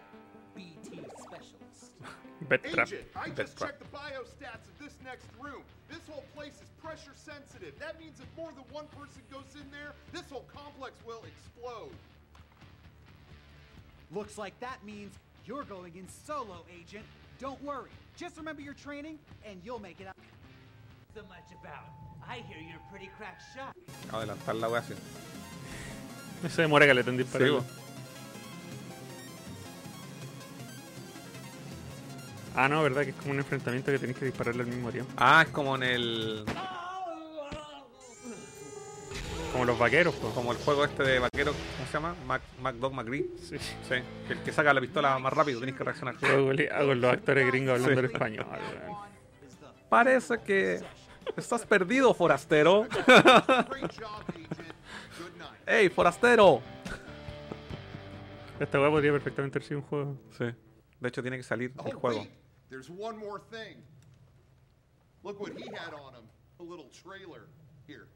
BT specialist. Bed trap. Agent, I Bed just trap. checked the biostats of this next room. This whole place is pressure sensitive. That means if more than one person goes in there, this whole complex will explode. Looks like that means you're going in solo, Agent. Don't worry. Just remember your training, and you'll make it out. So much about. I hear you're a pretty crack shot. Adelantar la wea así. Se demora que le tendí para Sí. Ah, no, verdad que es como un enfrentamiento que tenéis que dispararle al mismo tiempo. Ah, es como en el. Como los vaqueros, pues. Como el juego este de vaquero, ¿cómo se llama? Mac, MacDog McGree. Sí. Sí. Que el que saca la pistola más rápido, tenés que reaccionar. Hago los actores gringos hablando Sí. el español. Parece que estás perdido, forastero. ¡Ey, forastero! Esta weá podría perfectamente haber sido un juego. Sí. De hecho, tiene que salir el Oh, juego. wait. There's one more thing. Look what he had on him. A little trailer. Here.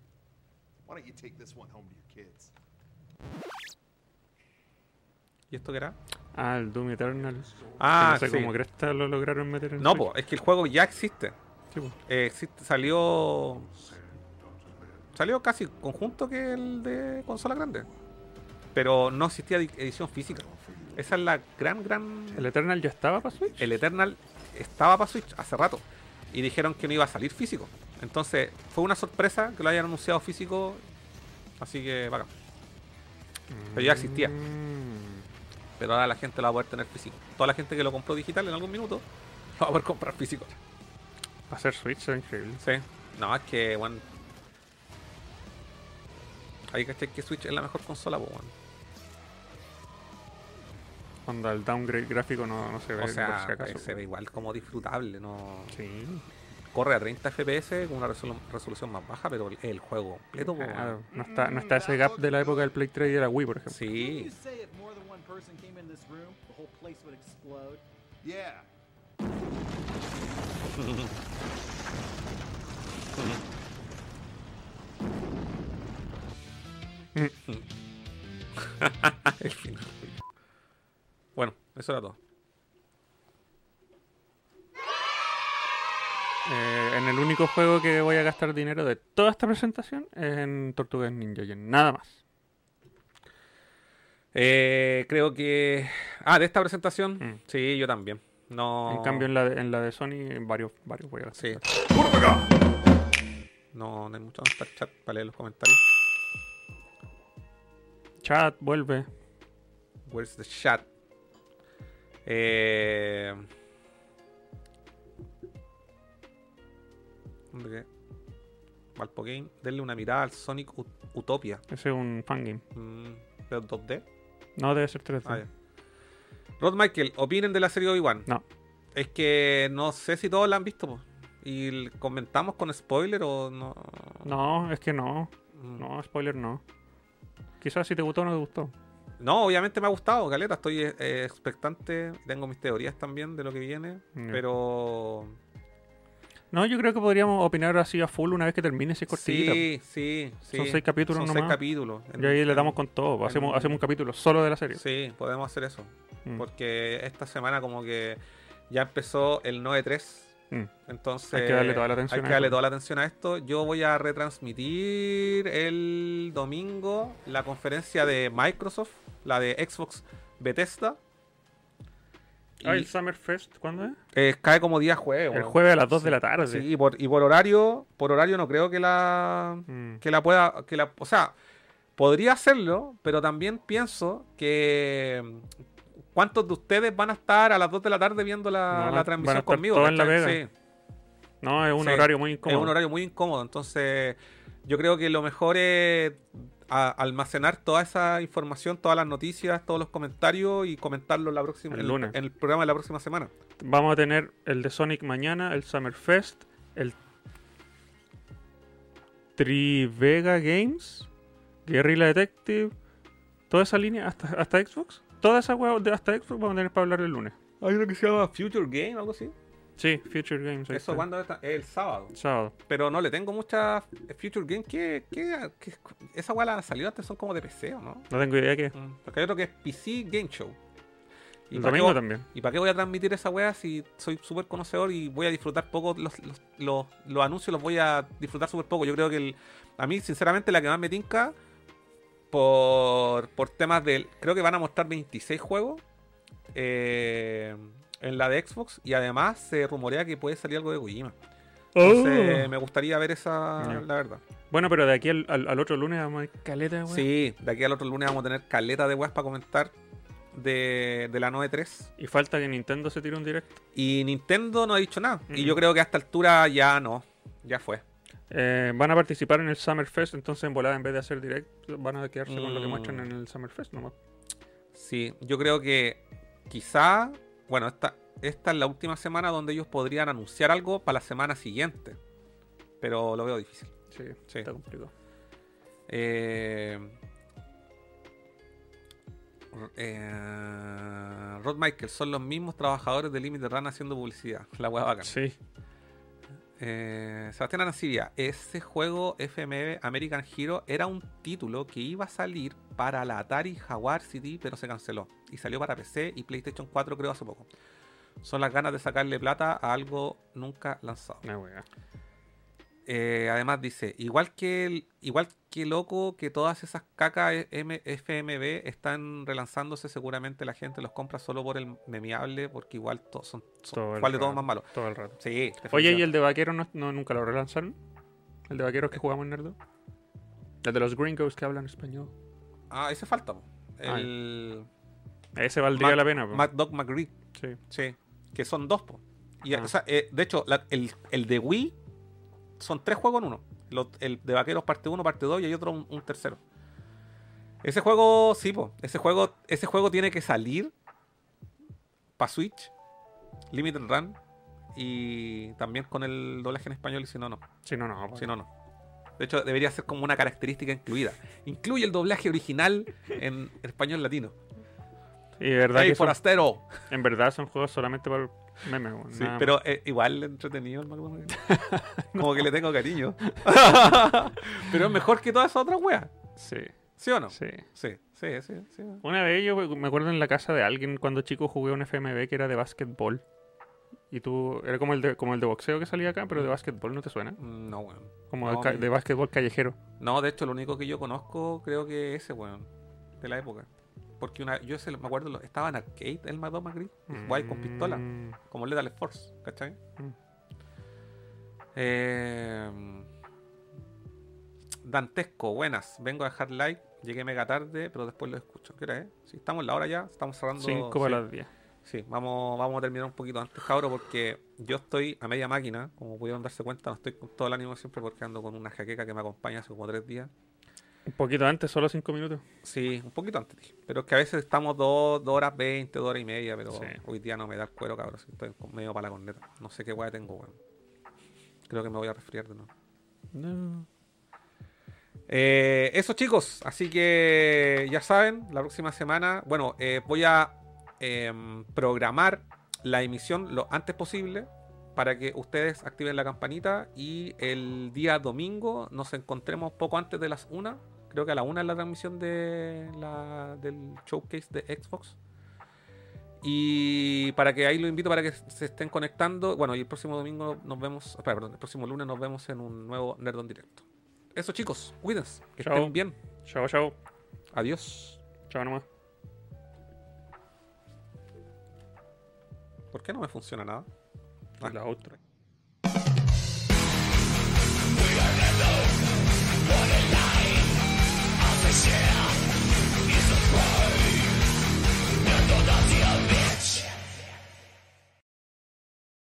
Why don't you take this one home to your kids? ¿Y esto qué era? Ah, el Doom Eternal. Ah, no sé sí. cómo cresta lo lograron meter en No, pues, es que el juego ya existe. Sí. Eh, existe. Salió. Salió casi conjunto que el de consola grande. Pero no existía edi- edición física. Esa es la gran, gran. ¿El Eternal ya estaba para Switch? El Eternal estaba para Switch hace rato. Y dijeron que no iba a salir físico. Entonces, fue una sorpresa que lo hayan anunciado físico. Así que, bacán. Pero ya existía. Mm. Pero ahora la gente lo va a poder tener físico. Toda la gente que lo compró digital en algún minuto lo va a poder comprar físico. Hacer Switch es increíble. Sí. No, es que, bueno. Ahí caché que Switch es la mejor consola, pues, weón. Cuando el downgrade gráfico no, no se ve O sea, por si acaso. se ve igual como disfrutable, no. Sí. Corre a 30 FPS con una resolu- resolución más baja, pero el, el juego completo, pues, no está, no está ese gap de la época del Play 3 y de la Wii, por ejemplo. Sí. el final. Bueno, eso era todo. Eh, en el único juego que voy a gastar dinero de toda esta presentación es en Tortugas Ninja y en nada más. Eh, creo que. Ah, de esta presentación. Sí, yo también. No. En cambio, en la de, en la de Sony, en varios, varios voy a. Sí. No, no hay mucho donde está el chat para leer los comentarios. Chat, vuelve. Where's the chat? Eh... ¿Dónde qué? Valpo Game, denle una mirada al Sonic Ut- Utopia. Ese es un fangame. Mm, ¿Pero 2D? No, debe ser 3D. Ah, ya. Rod Michael, opinen de la serie Obi-Wan. No. Es que no sé si todos la han visto. po. Y comentamos con spoiler o no. No, es que no. Mm. No, spoiler no. Quizás si te gustó o no te gustó. No, obviamente me ha gustado, Galeta. Estoy eh, expectante. Tengo mis teorías también de lo que viene. Pero. No, yo creo que podríamos opinar así a full una vez que termine si es cortita. Sí, sí, sí. Son seis capítulos Son nomás. seis capítulos. Y ahí le damos con todo. en- Hacemos, hacemos un capítulo solo de la serie. Sí, podemos hacer eso. Mm. Porque esta semana como que ya empezó el 9-3. Mm. Entonces Hay que darle toda la atención hay que darle toda la atención a esto. Yo voy a retransmitir el domingo la conferencia de Microsoft, la de Xbox Bethesda. Ah, el Summer Fest, ¿cuándo es? Eh, cae como día jueves. El jueves a las 2 Sí, de la tarde. Sí, y por, y por horario, por horario no creo que la Mm. que la pueda, que la, o sea, podría hacerlo, pero también pienso que ¿cuántos de ustedes van a estar a las 2 de la tarde viendo la, No, la van a transmisión estar conmigo? todos en la. Vega. Sí. No, es un horario muy incómodo. Es un horario muy incómodo. Entonces, yo creo que lo mejor es a- almacenar toda esa información, todas las noticias, todos los comentarios y comentarlo la próxima, El lunes. en el programa de la próxima semana. Vamos a tener el de Sonic mañana, el Summer Fest, el Trivega Games, Guerrilla Detective, toda esa línea hasta, hasta Xbox. Toda esa hueá de hasta Xbox vamos a tener para hablar el lunes. Hay uno que se llama Future Game, algo así. Sí, Future Games. ¿Eso cuándo está? El sábado. Sábado. Pero no le tengo mucha Future Game. ¿Qué, qué, qué- esa weá la salió antes? Son como de PC, ¿o no? No tengo idea qué. Mm, Porque hay otro que es PC Game Show. El domingo voy- también. ¿Y para qué voy a transmitir esa weá si soy súper conocedor y voy a disfrutar poco los, los, los- los anuncios? Los voy a disfrutar súper poco. Yo creo que el- a mí, sinceramente, la que más me tinca por, por temas del. Creo que van a mostrar 26 juegos eh, en la de Xbox y además se rumorea que puede salir algo de Kojima. Entonces, Oh. me gustaría ver esa, la verdad. Bueno, pero de aquí al, al- al otro lunes vamos a ver caleta, weón. Sí, de aquí al otro lunes vamos a tener caleta de weas para comentar de, de la 9.3. Y falta que Nintendo se tire un directo. Y Nintendo no ha dicho nada. Y yo creo que a esta altura ya no. Ya fue. Eh, van a participar en el Summer Fest, entonces en volada en vez de hacer direct, van a quedarse con lo que Mm. muestran en el Summer Fest nomás. Sí, yo creo que quizá, bueno, esta, esta es la última semana donde ellos podrían anunciar algo para la semana siguiente. Pero lo veo difícil. Sí, Sí. está complicado. Eh, eh, Rod Michael, son los mismos trabajadores de Limited Run haciendo publicidad. La hueá bacán. Sí. Eh, Sebastián Arancibia, ese juego FMV American Hero era un título que iba a salir para la Atari Jaguar CD, pero se canceló. Y salió para PC y PlayStation 4 creo hace poco. Son las ganas de sacarle plata a algo nunca lanzado. Una wea. Eh, además dice, igual que el- igual que loco que todas esas cacas M- FMV están relanzándose, seguramente la gente los compra solo por el memeable, porque igual to- son, son Todo ¿cuál de todos más malos. Todo el rato. Sí, Oye, ¿y el de vaquero no, no- nunca lo relanzaron? ¿El de vaqueros que jugamos en Nerdo? El de los gringos que hablan español. Ah, ese falta. po. Ah, El Ese valdría Mac- la pena. po. Mad Dog McGree. Sí. Sí, que son dos, po. Y, o sea, eh, de hecho, la- el, el de Wii son tres juegos en uno. El de Vaqueros parte 1, parte 2 y hay otro un, un tercero. Ese juego, sí, po. Ese juego, ese juego tiene que salir para Switch, Limited Run y también con el doblaje en español y si no, no. Si no, no. Si no, no. De hecho, debería ser como una característica incluida. Incluye el doblaje original en español latino. Y verdad ¡Ey, que son- forastero! en verdad son juegos solamente para memes. Sí, pero eh, igual entretenido el McDonald's. Como que le tengo cariño. pero es mejor que todas esas otras weas. Sí. ¿Sí o no? Sí. Sí, sí, sí. sí. Una vez yo me acuerdo en la casa de alguien cuando chico jugué un FMV que era de básquetbol. Y tú, era como el de, como el de boxeo que salía acá, pero de básquetbol, ¿no te suena? Mm, No, weón. Como No, de, de básquetbol callejero. No, de hecho, lo único que yo conozco creo que es ese, weón. De la época. Porque una, yo ese, me acuerdo, estaba en arcade el Madonna Magritte. Guay con pistola. Mm. Como Lethal Force, ¿cachai? Mm. Eh, Dantesco, buenas. Vengo a dejar like. Llegué mega tarde, pero después lo escucho. ¿Qué hora es? Si estamos en la hora ya, estamos cerrando. Cinco para sí. las diez. Sí, vamos, vamos a terminar un poquito antes, cabro, porque yo estoy a media máquina. Como pudieron darse cuenta, no estoy con todo el ánimo siempre porque ando con una jaqueca que me acompaña hace como tres días. Un poquito antes, solo cinco minutos. Sí, un poquito antes. Pero es que a veces estamos dos, dos horas veinte, dos horas y media, pero Sí. hoy día no me da el cuero, cabrón. Estoy medio para la corneta. No sé qué weá tengo, weón. Creo que me voy a resfriar de nuevo. No. Eh, eso chicos, así que ya saben, la próxima semana, bueno, eh, voy a em, programar la emisión lo antes posible para que ustedes activen la campanita y el día domingo nos encontremos poco antes de las 1. Creo que a la 1 es la transmisión de la, del showcase de Xbox. Y para que ahí lo invito para que se estén conectando. Bueno, y el próximo domingo nos vemos, perdón, el próximo lunes nos vemos en un nuevo Nerdon Directo. Eso chicos, cuídense, que Chao. estén bien. Chao, chao. Adiós. Chao nomás. ¿Por qué no me funciona nada? Ah. Y la otra.